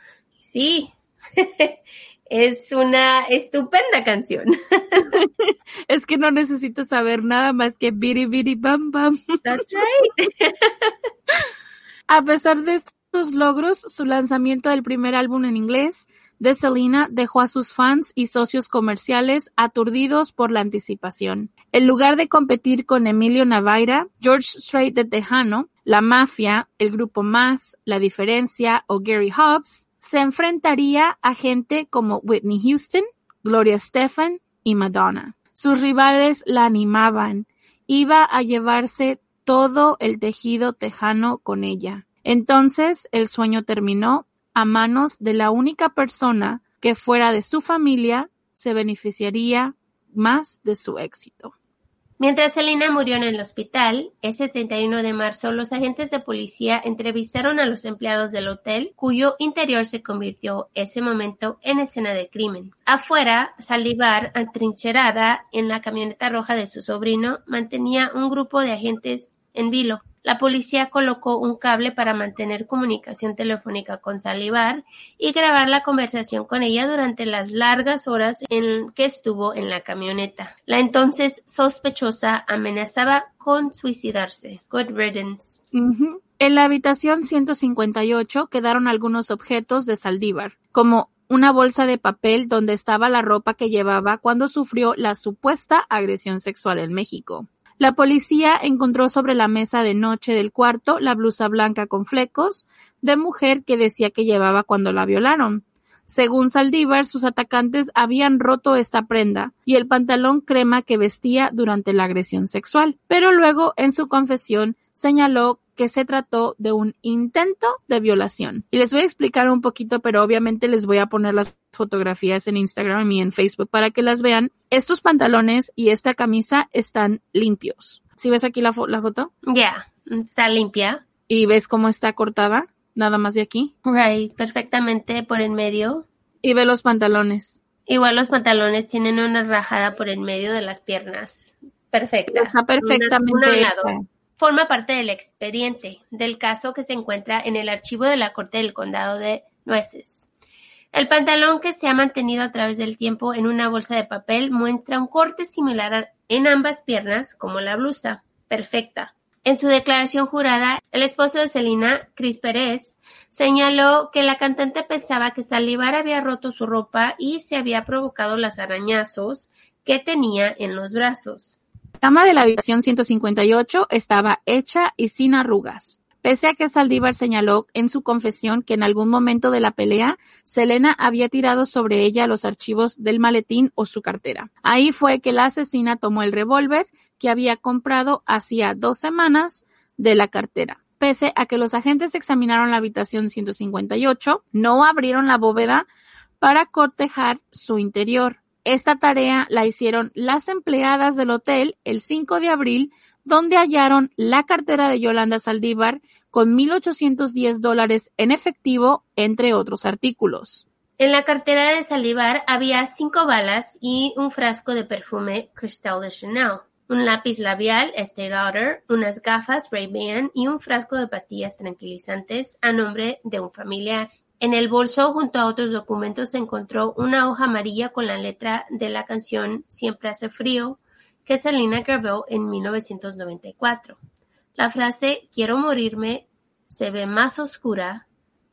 Sí, es una estupenda canción. es que no necesito saber nada más que Biri Biri Bam Bam. That's right. A pesar de estos logros, su lanzamiento del primer álbum en inglés de Selena dejó a sus fans y socios comerciales aturdidos por la anticipación. En lugar de competir con Emilio Navaira, George Strait de Tejano, La Mafia, el Grupo Más, La Diferencia o Gary Hobbs, se enfrentaría a gente como Whitney Houston, Gloria Estefan y Madonna. Sus rivales la animaban. Iba a llevarse todo el tejido tejano con ella. Entonces el sueño terminó a manos de la única persona que fuera de su familia se beneficiaría más de su éxito. Mientras Selena murió en el hospital, ese 31 de marzo los agentes de policía entrevistaron a los empleados del hotel, cuyo interior se convirtió ese momento en escena de crimen. Afuera, Salivar, atrincherada en la camioneta roja de su sobrino, mantenía un grupo de agentes en vilo. La policía colocó un cable para mantener comunicación telefónica con Salivar y grabar la conversación con ella durante las largas horas en que estuvo en la camioneta. La entonces sospechosa amenazaba con suicidarse. Good riddance. En la habitación 158 quedaron algunos objetos de Saldívar, como una bolsa de papel donde estaba la ropa que llevaba cuando sufrió la supuesta agresión sexual en México. La policía encontró sobre la mesa de noche del cuarto la blusa blanca con flecos de mujer que decía que llevaba cuando la violaron. Según Saldívar, sus atacantes habían roto esta prenda y el pantalón crema que vestía durante la agresión sexual, pero luego en su confesión señaló que se trató de un intento de violación. Y les voy a explicar un poquito, pero obviamente les voy a poner las fotografías en Instagram y en Facebook para que las vean. Estos pantalones y esta camisa están limpios. ¿Sí ves aquí la, la foto? Ya, está limpia. ¿Y ves cómo está cortada? Nada más de aquí. Right, perfectamente por en medio. Y ve los pantalones. Igual los pantalones tienen una rajada por en medio de las piernas. Perfecta. Está perfectamente forma parte del expediente del caso que se encuentra en el archivo de la Corte del Condado de Nueces. El pantalón que se ha mantenido a través del tiempo en una bolsa de papel muestra un corte similar en ambas piernas como la blusa. Perfecta. En su declaración jurada, el esposo de Selena, Chris Pérez, señaló que la cantante pensaba que Salivar había roto su ropa y se había provocado los arañazos que tenía en los brazos. La cama de la habitación 158 estaba hecha y sin arrugas. Pese a que Saldívar señaló en su confesión que en algún momento de la pelea, Selena había tirado sobre ella los archivos del maletín o su cartera. Ahí fue que la asesina tomó el revólver que había comprado hacía dos semanas de la cartera. Pese a que los agentes examinaron la habitación 158, no abrieron la bóveda para cotejar su interior. Esta tarea la hicieron las empleadas del hotel el 5 de abril, donde hallaron la cartera de Yolanda Saldívar con 1.810 dólares en efectivo, entre otros artículos. En la cartera de Saldívar había cinco balas y un frasco de perfume Cristal de Chanel, un lápiz labial Estée Lauder, unas gafas Ray-Ban y un frasco de pastillas tranquilizantes a nombre de un familiar. En el bolso, junto a otros documentos, se encontró una hoja amarilla con la letra de la canción Siempre hace frío, que Selena grabó en 1994. La frase Quiero morirme se ve más oscura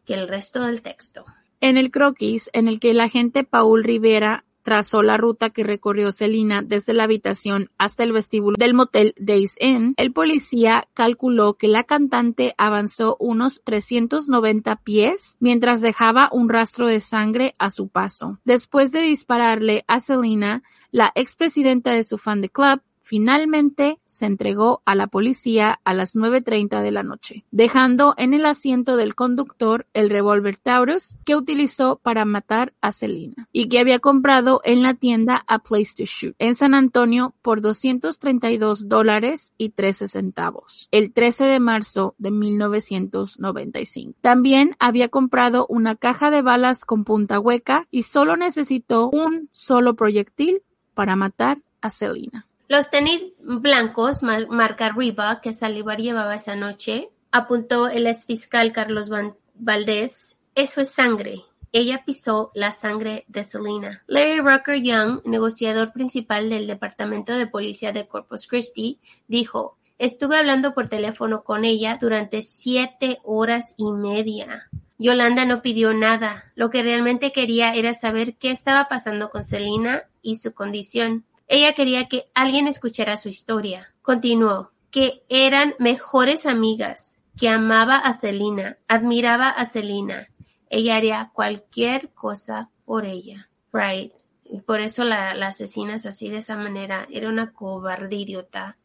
que el resto del texto. En el croquis, en el que el agente Paul Rivera trazó la ruta que recorrió Celina desde la habitación hasta el vestíbulo del motel Days Inn, el policía calculó que la cantante avanzó unos 390 pies mientras dejaba un rastro de sangre a su paso. Después de dispararle a Selena, la expresidenta de su fan de club finalmente se entregó a la policía a las 9.30 de la noche, dejando en el asiento del conductor el revólver Taurus que utilizó para matar a Selina y que había comprado en la tienda A Place to Shoot en San Antonio por 232 dólares y 13 centavos el 13 de marzo de 1995. También había comprado una caja de balas con punta hueca y solo necesitó un solo proyectil para matar a Selina. Los tenis blancos marca Reebok que Salivar llevaba esa noche, apuntó el exfiscal Carlos Valdés, eso es sangre. Ella pisó la sangre de Selena. Larry Rucker Young, negociador principal del Departamento de Policía de Corpus Christi, dijo, estuve hablando por teléfono con ella durante siete horas y media. Yolanda no pidió nada. Lo que realmente quería era saber qué estaba pasando con Selena y su condición. Ella quería que alguien escuchara su historia. Continuó, que eran mejores amigas, que amaba a Selina, admiraba a Selina. Ella haría cualquier cosa por ella. Right. Y por eso la, la asesinas así de esa manera. Era una cobarde idiota.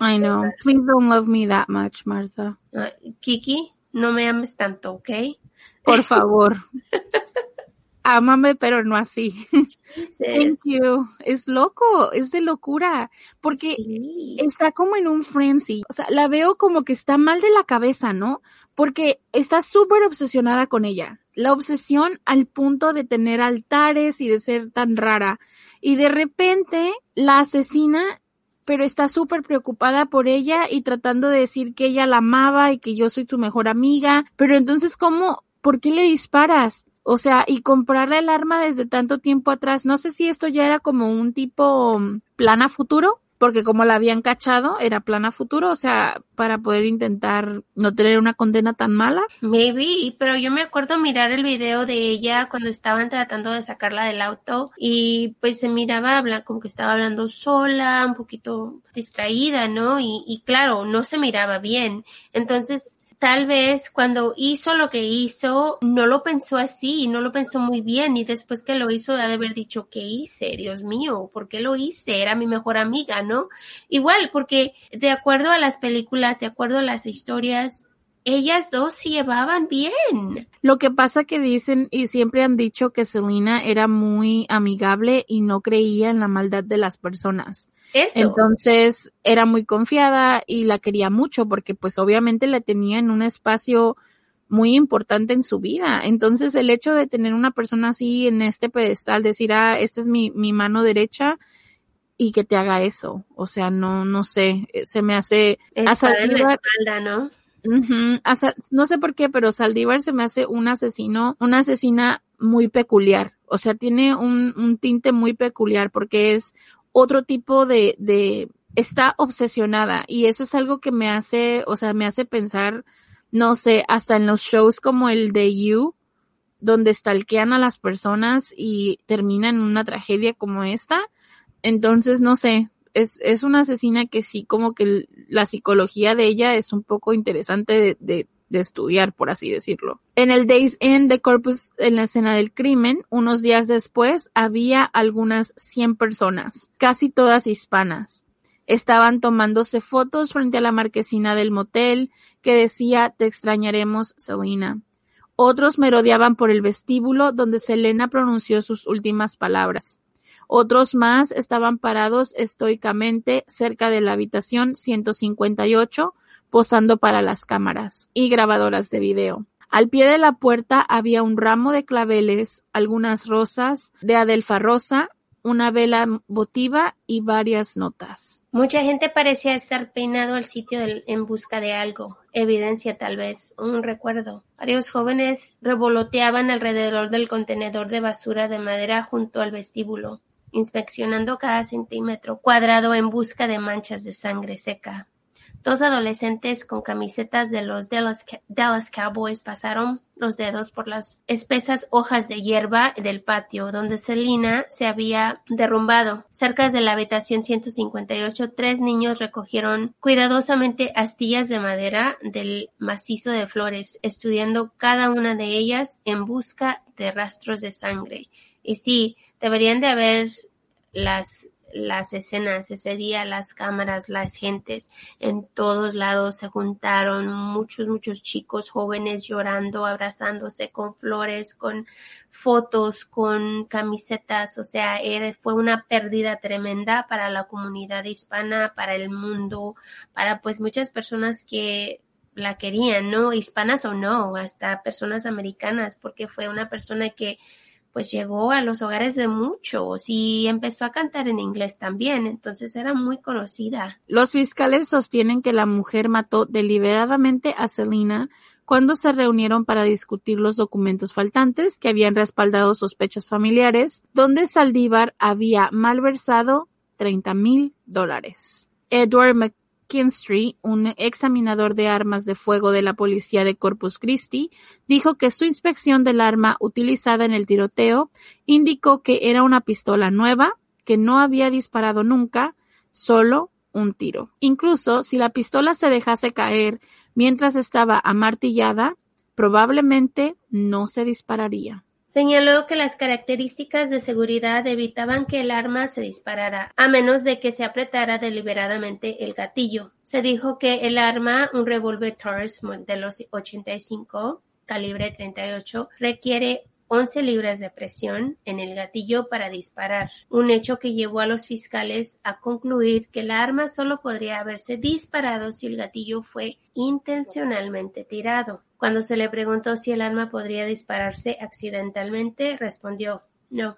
I know. Please don't love me that much, Martha. Ah, Kiki, no me ames tanto, ¿ok? Por favor. ámame, pero no así. Thank you. Es loco, es de locura, porque está como en un frenzy. O sea, la veo como que está mal de la cabeza, ¿no? Porque está súper obsesionada con ella. La obsesión al punto de tener altares y de ser tan rara. Y de repente la asesina pero está súper preocupada por ella y tratando de decir que ella la amaba y que yo soy su mejor amiga. Pero entonces, ¿cómo? ¿Por qué le disparas? O sea, y comprarle el arma desde tanto tiempo atrás, no sé si esto ya era como un tipo mm, plan a futuro, porque como la habían cachado, era plan a futuro, o sea, para poder intentar no tener una condena tan mala. Maybe, pero yo me acuerdo mirar el video de ella cuando estaban tratando de sacarla del auto y pues se miraba como que estaba hablando sola, un poquito distraída, ¿no? Y, y claro, no se miraba bien. Entonces, tal vez cuando hizo lo que hizo, no lo pensó así, no lo pensó muy bien y después que lo hizo ha de haber dicho, ¿qué hice? Dios mío, ¿por qué lo hice? Era mi mejor amiga, ¿no? Igual, porque de acuerdo a las películas, de acuerdo a las historias, ellas dos se llevaban bien. Lo que pasa que dicen y siempre han dicho que Selena era muy amigable y no creía en la maldad de las personas. Entonces era muy confiada y la quería mucho porque pues obviamente la tenía en un espacio muy importante en su vida. Entonces el hecho de tener una persona así en este pedestal, decir, ah, esta es mi, mi mano derecha y que te haga eso. O sea, no, no sé, se me hace... espalda, ¿no? No sé por qué, pero Saldívar se me hace un asesino, una asesina muy peculiar. O sea, tiene un, un tinte muy peculiar porque es otro tipo de, de, está obsesionada y eso es algo que me hace, o sea, me hace pensar, no sé, hasta en los shows como el de You, donde stalkean a las personas y terminan en una tragedia como esta. Entonces, no sé, es, es una asesina que sí, como que la psicología de ella es un poco interesante de, de, de estudiar, por así decirlo. En el Days End de Corpus, en la escena del crimen, unos días después, había algunas 100 personas, casi todas hispanas. Estaban tomándose fotos frente a la marquesina del motel que decía Te extrañaremos, Selena. Otros merodeaban por el vestíbulo donde Selena pronunció sus últimas palabras. Otros más estaban parados estoicamente cerca de la habitación 158 posando para las cámaras y grabadoras de video. Al pie de la puerta había un ramo de claveles, algunas rosas de adelfa rosa, una vela votiva y varias notas. Mucha gente parecía estar peinado al sitio en busca de algo, evidencia tal vez, un recuerdo. Varios jóvenes revoloteaban alrededor del contenedor de basura de madera junto al vestíbulo, inspeccionando cada centímetro cuadrado en busca de manchas de sangre seca. Dos adolescentes con camisetas de los Dallas, Cowboys pasaron los dedos por las espesas hojas de hierba del patio donde Selina se había derrumbado. Cerca de la habitación 158, tres niños recogieron cuidadosamente astillas de madera del macizo de flores, estudiando cada una de ellas en busca de rastros de sangre. Y sí, deberían de haber las las escenas ese día, las cámaras, las gentes en todos lados se juntaron, muchos, muchos chicos jóvenes llorando, abrazándose con flores, con fotos, con camisetas, o sea, fue una pérdida tremenda para la comunidad hispana, para el mundo, para pues muchas personas que la querían, ¿no? Hispanas o no, hasta personas americanas, porque fue una persona que pues llegó a los hogares de muchos y empezó a cantar en inglés también, entonces era muy conocida. Los fiscales sostienen que la mujer mató deliberadamente a Selena cuando se reunieron para discutir los documentos faltantes que habían respaldado sospechas familiares, donde Saldívar había malversado 30 mil dólares. Edward Kinstry, un examinador de armas de fuego de la policía de Corpus Christi, dijo que su inspección del arma utilizada en el tiroteo indicó que era una pistola nueva, que no había disparado nunca, solo un tiro. Incluso si la pistola se dejase caer mientras estaba amartillada, probablemente no se dispararía. Señaló que las características de seguridad evitaban que el arma se disparara, a menos de que se apretara deliberadamente el gatillo. Se dijo que el arma, un revólver Taurus los 85, calibre 38, requiere 11 libras de presión en el gatillo para disparar, un hecho que llevó a los fiscales a concluir que la arma solo podría haberse disparado si el gatillo fue intencionalmente tirado. Cuando se le preguntó si el arma podría dispararse accidentalmente, respondió No,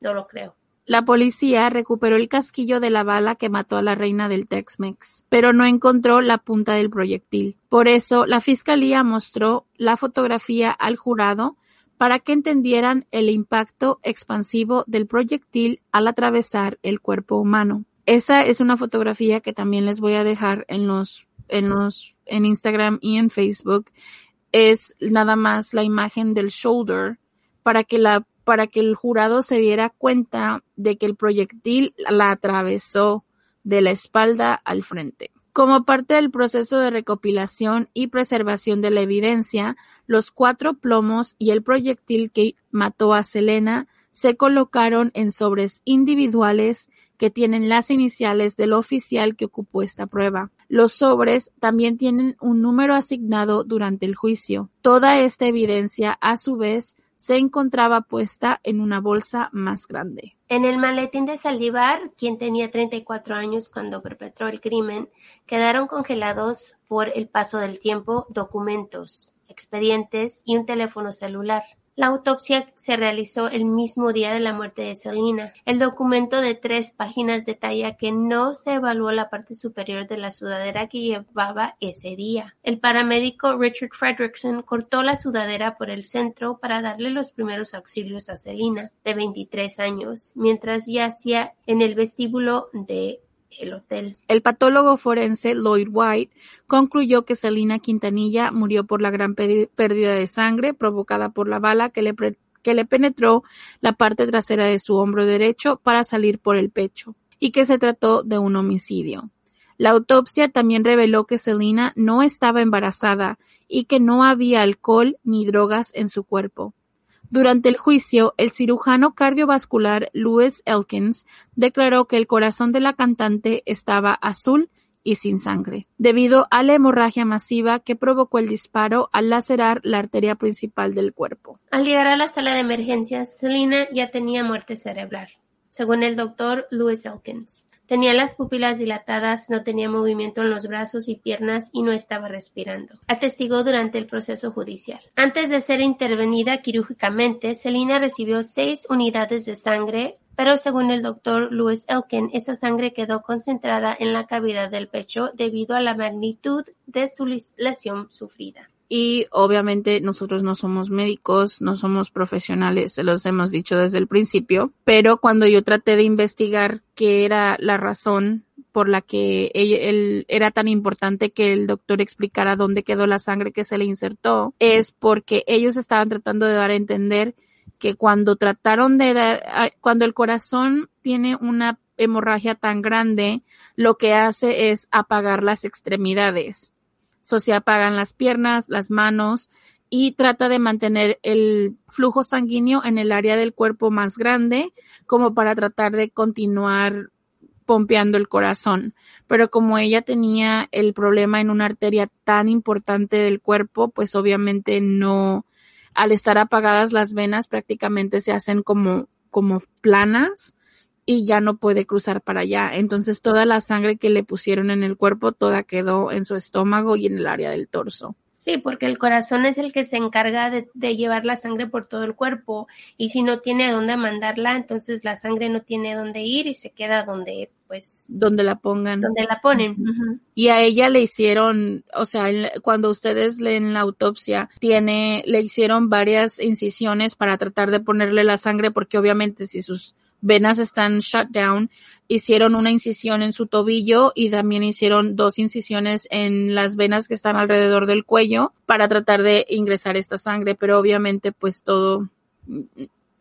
no lo creo. La policía recuperó el casquillo de la bala que mató a la reina del Tex-Mex, pero no encontró la punta del proyectil. Por eso, la fiscalía mostró la fotografía al jurado para que entendieran el impacto expansivo del proyectil al atravesar el cuerpo humano. Esa es una fotografía que también les voy a dejar en los, en los, en Instagram y en Facebook. Es nada más la imagen del shoulder para que la, para que el jurado se diera cuenta de que el proyectil la atravesó de la espalda al frente. Como parte del proceso de recopilación y preservación de la evidencia, los cuatro plomos y el proyectil que mató a Selena se colocaron en sobres individuales que tienen las iniciales del oficial que ocupó esta prueba. Los sobres también tienen un número asignado durante el juicio. Toda esta evidencia, a su vez, se encontraba puesta en una bolsa más grande. En el maletín de Saldívar, quien tenía 34 años cuando perpetró el crimen, quedaron congelados por el paso del tiempo documentos, expedientes y un teléfono celular. La autopsia se realizó el mismo día de la muerte de Selina. El documento de tres páginas detalla que no se evaluó la parte superior de la sudadera que llevaba ese día. El paramédico Richard Fredrickson cortó la sudadera por el centro para darle los primeros auxilios a Selina, de 23 años, mientras yacía en el vestíbulo de el patólogo forense Lloyd White concluyó que Selina Quintanilla murió por la gran pérdida de sangre provocada por la bala que le, que le penetró la parte trasera de su hombro derecho para salir por el pecho, y que se trató de un homicidio. La autopsia también reveló que Selina no estaba embarazada y que no había alcohol ni drogas en su cuerpo. Durante el juicio, el cirujano cardiovascular Louis Elkins declaró que el corazón de la cantante estaba azul y sin sangre, debido a la hemorragia masiva que provocó el disparo al lacerar la arteria principal del cuerpo. Al llegar a la sala de emergencias, Selina ya tenía muerte cerebral, según el doctor Louis Elkins. Tenía las pupilas dilatadas, no tenía movimiento en los brazos y piernas y no estaba respirando. Atestigó durante el proceso judicial. Antes de ser intervenida quirúrgicamente, Selina recibió seis unidades de sangre, pero según el doctor Louis Elkin, esa sangre quedó concentrada en la cavidad del pecho debido a la magnitud de su lesión sufrida. Y obviamente nosotros no somos médicos, no somos profesionales, se los hemos dicho desde el principio, pero cuando yo traté de investigar qué era la razón por la que él, era tan importante que el doctor explicara dónde quedó la sangre que se le insertó, es porque ellos estaban tratando de dar a entender que cuando trataron de dar, cuando el corazón tiene una hemorragia tan grande, lo que hace es apagar las extremidades se apagan las piernas, las manos y trata de mantener el flujo sanguíneo en el área del cuerpo más grande como para tratar de continuar pompeando el corazón. Pero como ella tenía el problema en una arteria tan importante del cuerpo, pues obviamente no, al estar apagadas las venas prácticamente se hacen como, como planas y ya no puede cruzar para allá. Entonces toda la sangre que le pusieron en el cuerpo, toda quedó en su estómago y en el área del torso. Sí, porque el corazón es el que se encarga de, llevar la sangre por todo el cuerpo y si no tiene dónde mandarla, entonces la sangre no tiene dónde ir y se queda donde, pues, donde la pongan. Donde la ponen. Y a ella le hicieron, o sea, cuando ustedes leen la autopsia, tiene, le hicieron varias incisiones para tratar de ponerle la sangre porque obviamente si sus venas están shut down. Hicieron una incisión en su tobillo y también hicieron dos incisiones en las venas que están alrededor del cuello para tratar de ingresar esta sangre, pero obviamente pues todo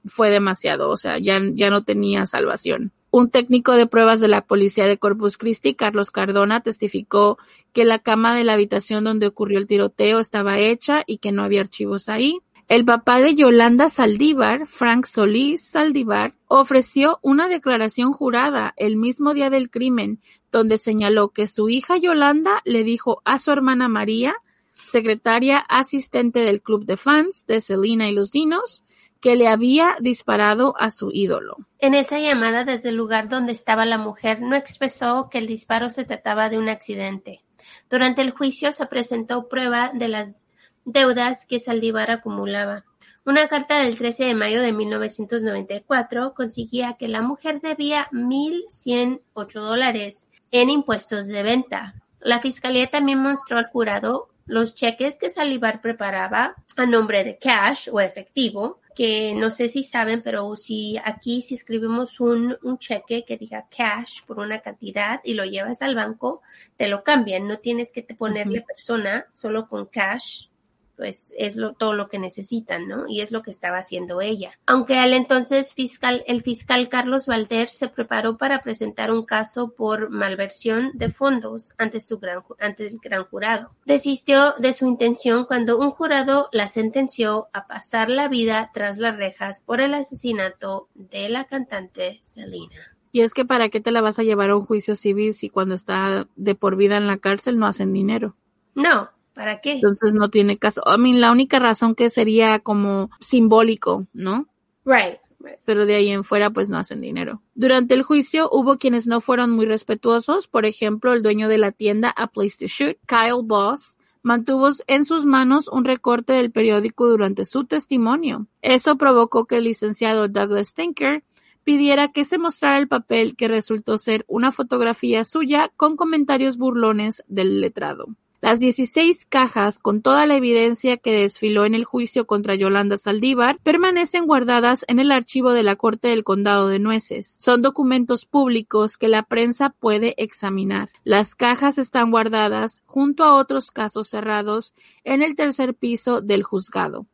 fue demasiado, o sea, ya, ya no tenía salvación. Un técnico de pruebas de la policía de Corpus Christi, Carlos Cardona, testificó que la cama de la habitación donde ocurrió el tiroteo estaba hecha y que no había archivos ahí. El papá de Yolanda Saldívar, Frank Solís Saldívar, ofreció una declaración jurada el mismo día del crimen, donde señaló que su hija Yolanda le dijo a su hermana María, secretaria asistente del club de fans de Selena y los Dinos, que le había disparado a su ídolo. En esa llamada desde el lugar donde estaba la mujer no expresó que el disparo se trataba de un accidente. Durante el juicio se presentó prueba de las deudas que Saldívar acumulaba. Una carta del 13 de mayo de 1994 conseguía que la mujer debía 1.108 dólares en impuestos de venta. La fiscalía también mostró al jurado los cheques que Salivar preparaba a nombre de cash o efectivo, que no sé si saben, pero si aquí si escribimos un, un, cheque que diga cash por una cantidad y lo llevas al banco, te lo cambian, no tienes que ponerle persona, solo con cash pues es lo, todo lo que necesitan, ¿no? Y es lo que estaba haciendo ella. Aunque al entonces fiscal, el fiscal Carlos Valder se preparó para presentar un caso por malversión de fondos ante su gran, ante el gran jurado. Desistió de su intención cuando un jurado la sentenció a pasar la vida tras las rejas por el asesinato de la cantante Selena. Y es que para qué te la vas a llevar a un juicio civil si cuando está de por vida en la cárcel no hacen dinero. No, ¿Para qué? Entonces no tiene caso. I mean, la única razón que sería como simbólico, ¿no? Right. Pero de ahí en fuera pues no hacen dinero. Durante el juicio hubo quienes no fueron muy respetuosos, por ejemplo el dueño de la tienda A Place to Shoot, Kyle Boss, mantuvo en sus manos un recorte del periódico durante su testimonio. Eso provocó que el licenciado Douglas Tinker pidiera que se mostrara el papel que resultó ser una fotografía suya con comentarios burlones del letrado. Las dieciséis cajas, con toda la evidencia que desfiló en el juicio contra Yolanda Saldívar, permanecen guardadas en el archivo de la Corte del Condado de Nueces. Son documentos públicos que la prensa puede examinar. Las cajas están guardadas junto a otros casos cerrados en el tercer piso del juzgado.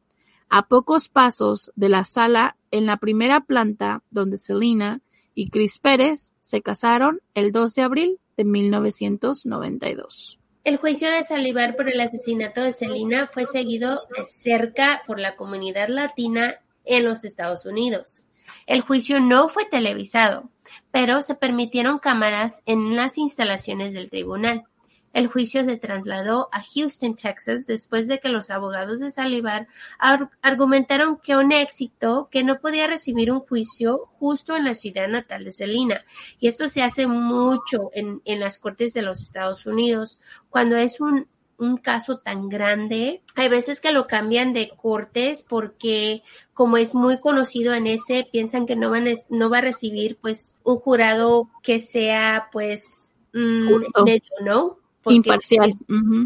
A pocos pasos de la sala en la primera planta donde Selena y Chris Pérez se casaron el 2 de abril de 1992. El juicio de Salivar por el asesinato de Selena fue seguido de cerca por la comunidad latina en los Estados Unidos. El juicio no fue televisado, pero se permitieron cámaras en las instalaciones del tribunal. El juicio se trasladó a Houston, Texas, después de que los abogados de Salivar argumentaron que un éxito que no podía recibir un juicio justo en la ciudad natal de Selena. Y esto se hace mucho en, en las cortes de los Estados Unidos. Cuando es un, un caso tan grande, hay veces que lo cambian de cortes porque como es muy conocido en ese, piensan que no, van no va a recibir pues un jurado que sea pues mm, medio, ¿no? Imparcial.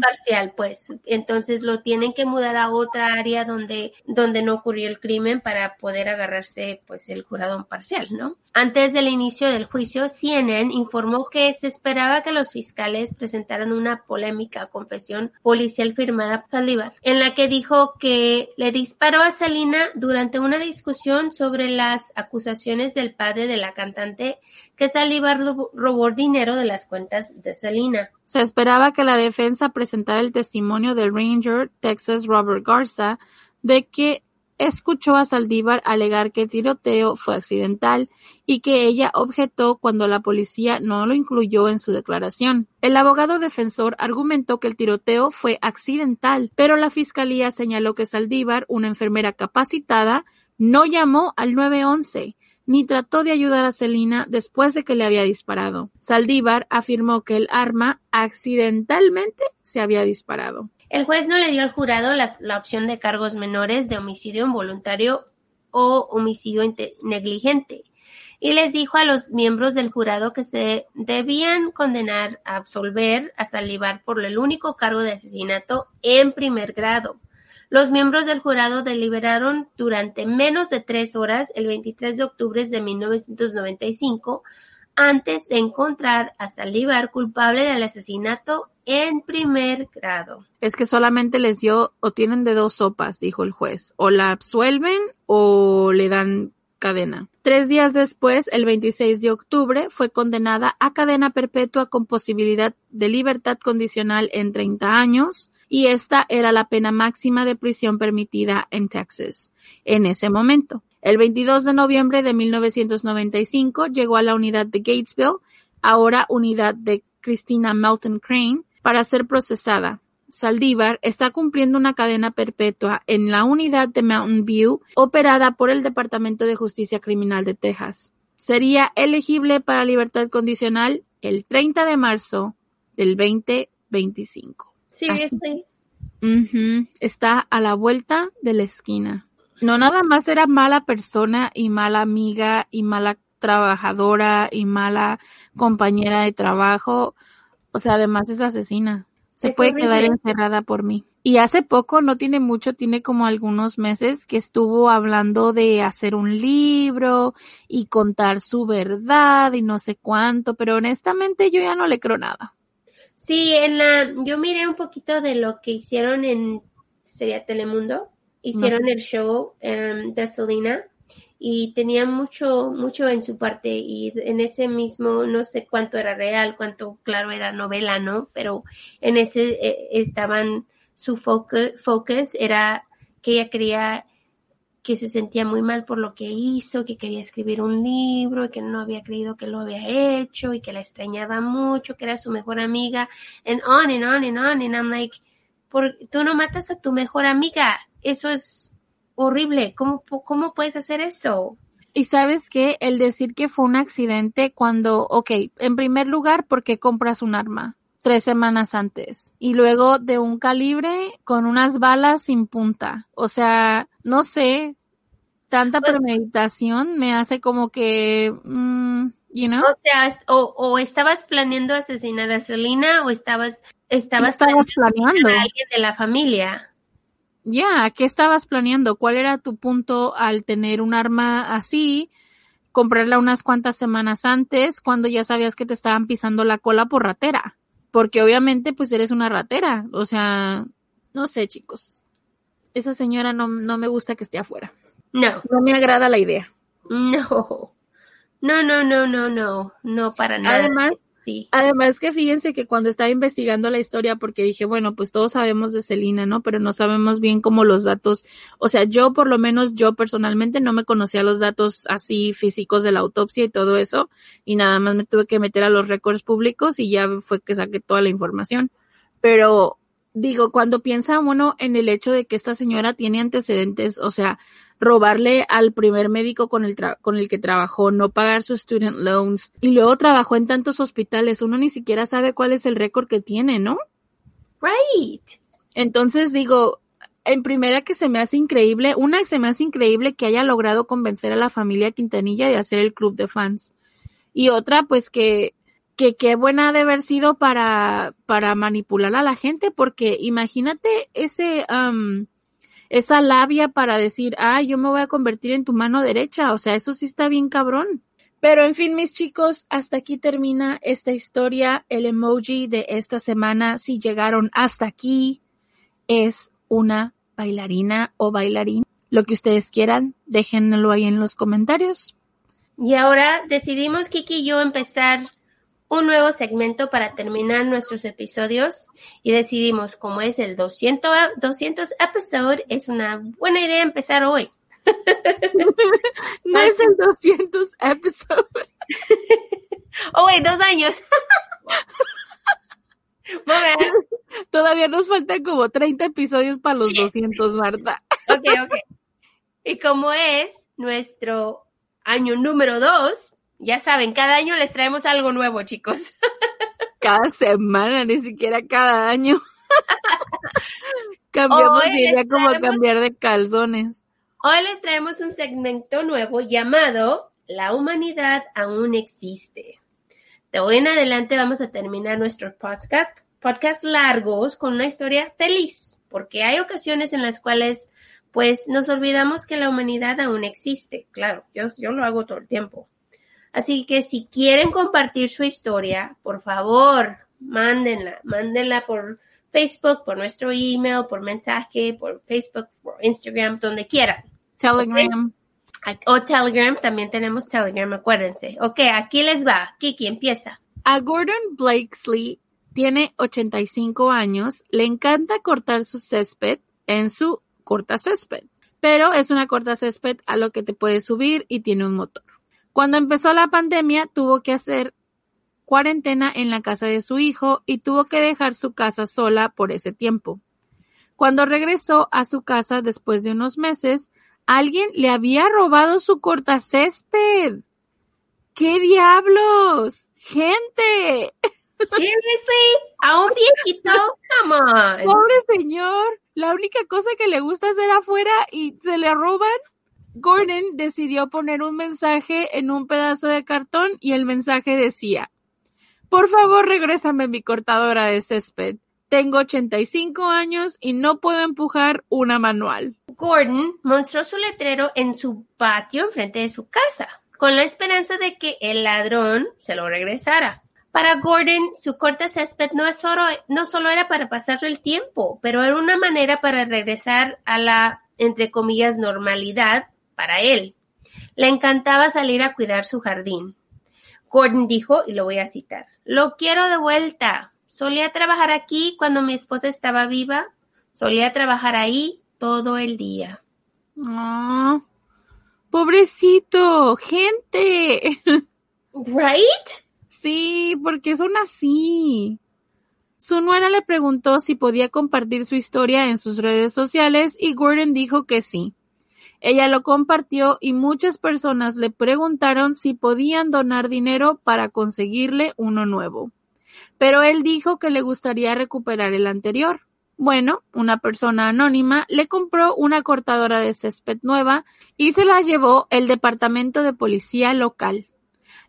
Parcial, pues. Entonces lo tienen que mudar a otra área donde, donde no ocurrió el crimen para poder agarrarse, pues, el jurado imparcial, ¿no? Antes del inicio del juicio, CNN informó que se esperaba que los fiscales presentaran una polémica confesión policial firmada por Saldívar, en la que dijo que le disparó a Selena durante una discusión sobre las acusaciones del padre de la cantante que Saldívar robó dinero de las cuentas de Selena. Se esperaba que la defensa presentara el testimonio del Ranger Texas Robert Garza de que escuchó a Saldívar alegar que el tiroteo fue accidental y que ella objetó cuando la policía no lo incluyó en su declaración. El abogado defensor argumentó que el tiroteo fue accidental, pero la fiscalía señaló que Saldívar, una enfermera capacitada, no llamó al 911 ni trató de ayudar a Celina después de que le había disparado. Saldívar afirmó que el arma accidentalmente se había disparado. El juez no le dio al jurado la, la opción de cargos menores de homicidio involuntario o homicidio negligente y les dijo a los miembros del jurado que se debían condenar a absolver a Saldívar por el único cargo de asesinato en primer grado. Los miembros del jurado deliberaron durante menos de tres horas el 23 de octubre de 1995 antes de encontrar a Saldívar culpable del asesinato en primer grado. Es que solamente les dio o tienen de dos sopas, dijo el juez. O la absuelven o le dan cadena. Tres días después, el 26 de octubre, fue condenada a cadena perpetua con posibilidad de libertad condicional en 30 años, y esta era la pena máxima de prisión permitida en Texas en ese momento. El 22 de noviembre de 1995 llegó a la unidad de Gatesville, ahora unidad de Christina Melton Crane, para ser procesada. Saldívar está cumpliendo una cadena perpetua en la unidad de Mountain View operada por el Departamento de Justicia Criminal de Texas. Sería elegible para libertad condicional el 30 de marzo del 2025. Sí, sí. Está a la vuelta de la esquina. No nada más era mala persona y mala amiga y mala trabajadora y mala compañera de trabajo. O sea, además es asesina. Se puede quedar encerrada por mí. Y hace poco, no tiene mucho, tiene como algunos meses que estuvo hablando de hacer un libro y contar su verdad y no sé cuánto, pero honestamente yo ya no le creo nada. Sí, en la, yo miré un poquito de lo que hicieron en, sería Telemundo, hicieron el show em, de Selena y tenía mucho, mucho en su parte y en ese mismo, no sé cuánto era real, cuánto claro era novela, ¿no? Pero en ese eh, estaban, su focus, focus era que ella quería que se sentía muy mal por lo que hizo, que quería escribir un libro, que no había creído que lo había hecho y que la extrañaba mucho, que era su mejor amiga, and on and on and on, and I'm like, por, tú no matas a tu mejor amiga, eso es horrible. ¿Cómo, cómo puedes hacer eso? Y sabes que el decir que fue un accidente cuando, ok, en primer lugar, ¿por qué compras un arma? Tres semanas antes. Y luego de un calibre con unas balas sin punta. O sea, no sé, tanta pues premeditación me hace como que, mm, you know? O sea, o, estabas planeando asesinar a Selena o estabas, estabas, estabas planeando, a alguien de la familia. Ya, ¿qué estabas planeando? ¿Cuál era tu punto al tener un arma así? Comprarla unas cuantas semanas antes, cuando ya sabías que te estaban pisando la cola por ratera. Porque obviamente, pues eres una ratera. O sea, no sé, chicos. Esa señora no, no me gusta que esté afuera. No. No me agrada la idea. No. No, no, no, no, no. No, para nada. Además, Además que fíjense que cuando estaba investigando la historia, porque dije, bueno, pues todos sabemos de Celina, ¿no? Pero no sabemos bien cómo los datos, o sea, yo por lo menos, yo personalmente no me conocía los datos así físicos de la autopsia y todo eso, y nada más me tuve que meter a los récords públicos y ya fue que saqué toda la información. Pero digo, cuando piensa uno en el hecho de que esta señora tiene antecedentes, o sea, robarle al primer médico con el, con el que trabajó, no pagar sus student loans y luego trabajó en tantos hospitales, uno ni siquiera sabe cuál es el récord que tiene, ¿no? Right. Entonces digo, en primera que se me hace increíble, una que se me hace increíble que haya logrado convencer a la familia Quintanilla de hacer el club de fans. Y otra, pues que, que qué buena de haber sido para, para manipular a la gente, porque imagínate ese, um, esa labia para decir, ah, yo me voy a convertir en tu mano derecha. O sea, eso sí está bien cabrón. Pero en fin, mis chicos, hasta aquí termina esta historia. El emoji de esta semana, si llegaron hasta aquí, es una bailarina o bailarín. Lo que ustedes quieran, déjenlo ahí en los comentarios. Y ahora decidimos, Kiki y yo, empezar un nuevo segmento para terminar nuestros episodios y decidimos, como es el 200, 200 episode, es una buena idea empezar hoy. no es el 200 episode. oh, wait, dos años. Todavía nos faltan como 30 episodios para los 200, Marta. ok, ok. Y como es nuestro año número dos, ya saben, cada año les traemos algo nuevo, chicos. Cada semana, ni siquiera cada año. Cambiamos de idea como cambiar de calzones. Hoy les traemos un segmento nuevo llamado La humanidad aún existe. De hoy en adelante vamos a terminar nuestros podcast, podcast largos con una historia feliz, porque hay ocasiones en las cuales pues nos olvidamos que la humanidad aún existe. Claro, yo, yo lo hago todo el tiempo. Así que si quieren compartir su historia, por favor, mándenla, mándenla por Facebook, por nuestro email, por mensaje, por Facebook, por Instagram, donde quieran. Telegram. O Telegram, también tenemos Telegram, acuérdense. Ok, aquí les va. Kiki, empieza. A Gordon Blakesley tiene 85 años, le encanta cortar su césped en su corta césped, pero es una corta césped a lo que te puedes subir y tiene un motor. Cuando empezó la pandemia tuvo que hacer cuarentena en la casa de su hijo y tuvo que dejar su casa sola por ese tiempo. Cuando regresó a su casa después de unos meses, alguien le había robado su corta césped. ¡Qué diablos! ¡Gente! Seriously, a un viejito, come on. Pobre señor, la única cosa que le gusta hacer afuera y se le roban. Gordon decidió poner un mensaje en un pedazo de cartón y el mensaje decía, por favor regrésame mi cortadora de césped. Tengo 85 años y no puedo empujar una manual. Gordon mostró su letrero en su patio enfrente de su casa, con la esperanza de que el ladrón se lo regresara. Para Gordon, su corta césped no, es solo, no solo era para pasar el tiempo, pero era una manera para regresar a la, entre comillas, normalidad para él. Le encantaba salir a cuidar su jardín. Gordon dijo, y lo voy a citar, lo quiero de vuelta. Solía trabajar aquí cuando mi esposa estaba viva. Solía trabajar ahí todo el día. Oh, pobrecito, gente. Right? Sí, porque son así. Su nuera le preguntó si podía compartir su historia en sus redes sociales y Gordon dijo que sí. Ella lo compartió y muchas personas le preguntaron si podían donar dinero para conseguirle uno nuevo. Pero él dijo que le gustaría recuperar el anterior. Bueno, una persona anónima le compró una cortadora de césped nueva y se la llevó el departamento de policía local.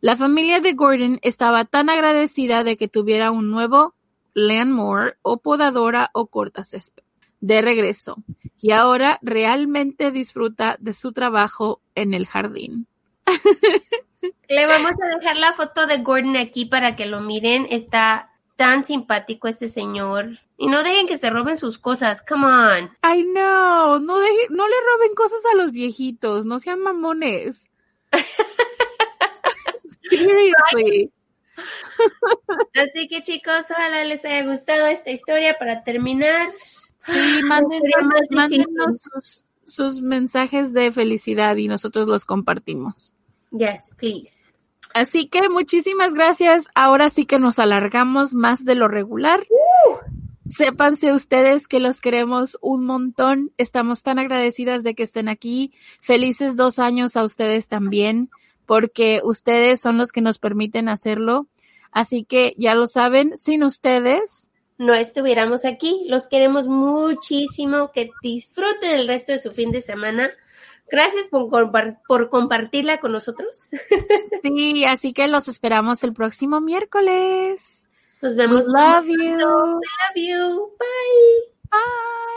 La familia de Gordon estaba tan agradecida de que tuviera un nuevo landmower o podadora o corta césped de regreso y ahora realmente disfruta de su trabajo en el jardín. Le vamos a dejar la foto de Gordon aquí para que lo miren. Está tan simpático ese señor. Y no dejen que se roben sus cosas. Come on. I know. No, deje, no le roben cosas a los viejitos. No sean mamones. Seriously. Así que chicos, ojalá les haya gustado esta historia para terminar. Sí, mándenos, mándenos sus, sus mensajes de felicidad y nosotros los compartimos. Yes, please. Así que muchísimas gracias. Ahora sí que nos alargamos más de lo regular. Sépanse ustedes que los queremos un montón. Estamos tan agradecidas de que estén aquí. Felices dos años a ustedes también, porque ustedes son los que nos permiten hacerlo. Así que ya lo saben, sin ustedes no estuviéramos aquí. Los queremos muchísimo. Que disfruten el resto de su fin de semana. Gracias por, por compartirla con nosotros. Sí, así que los esperamos el próximo miércoles. Nos vemos. We love you. We love you. Bye. Bye.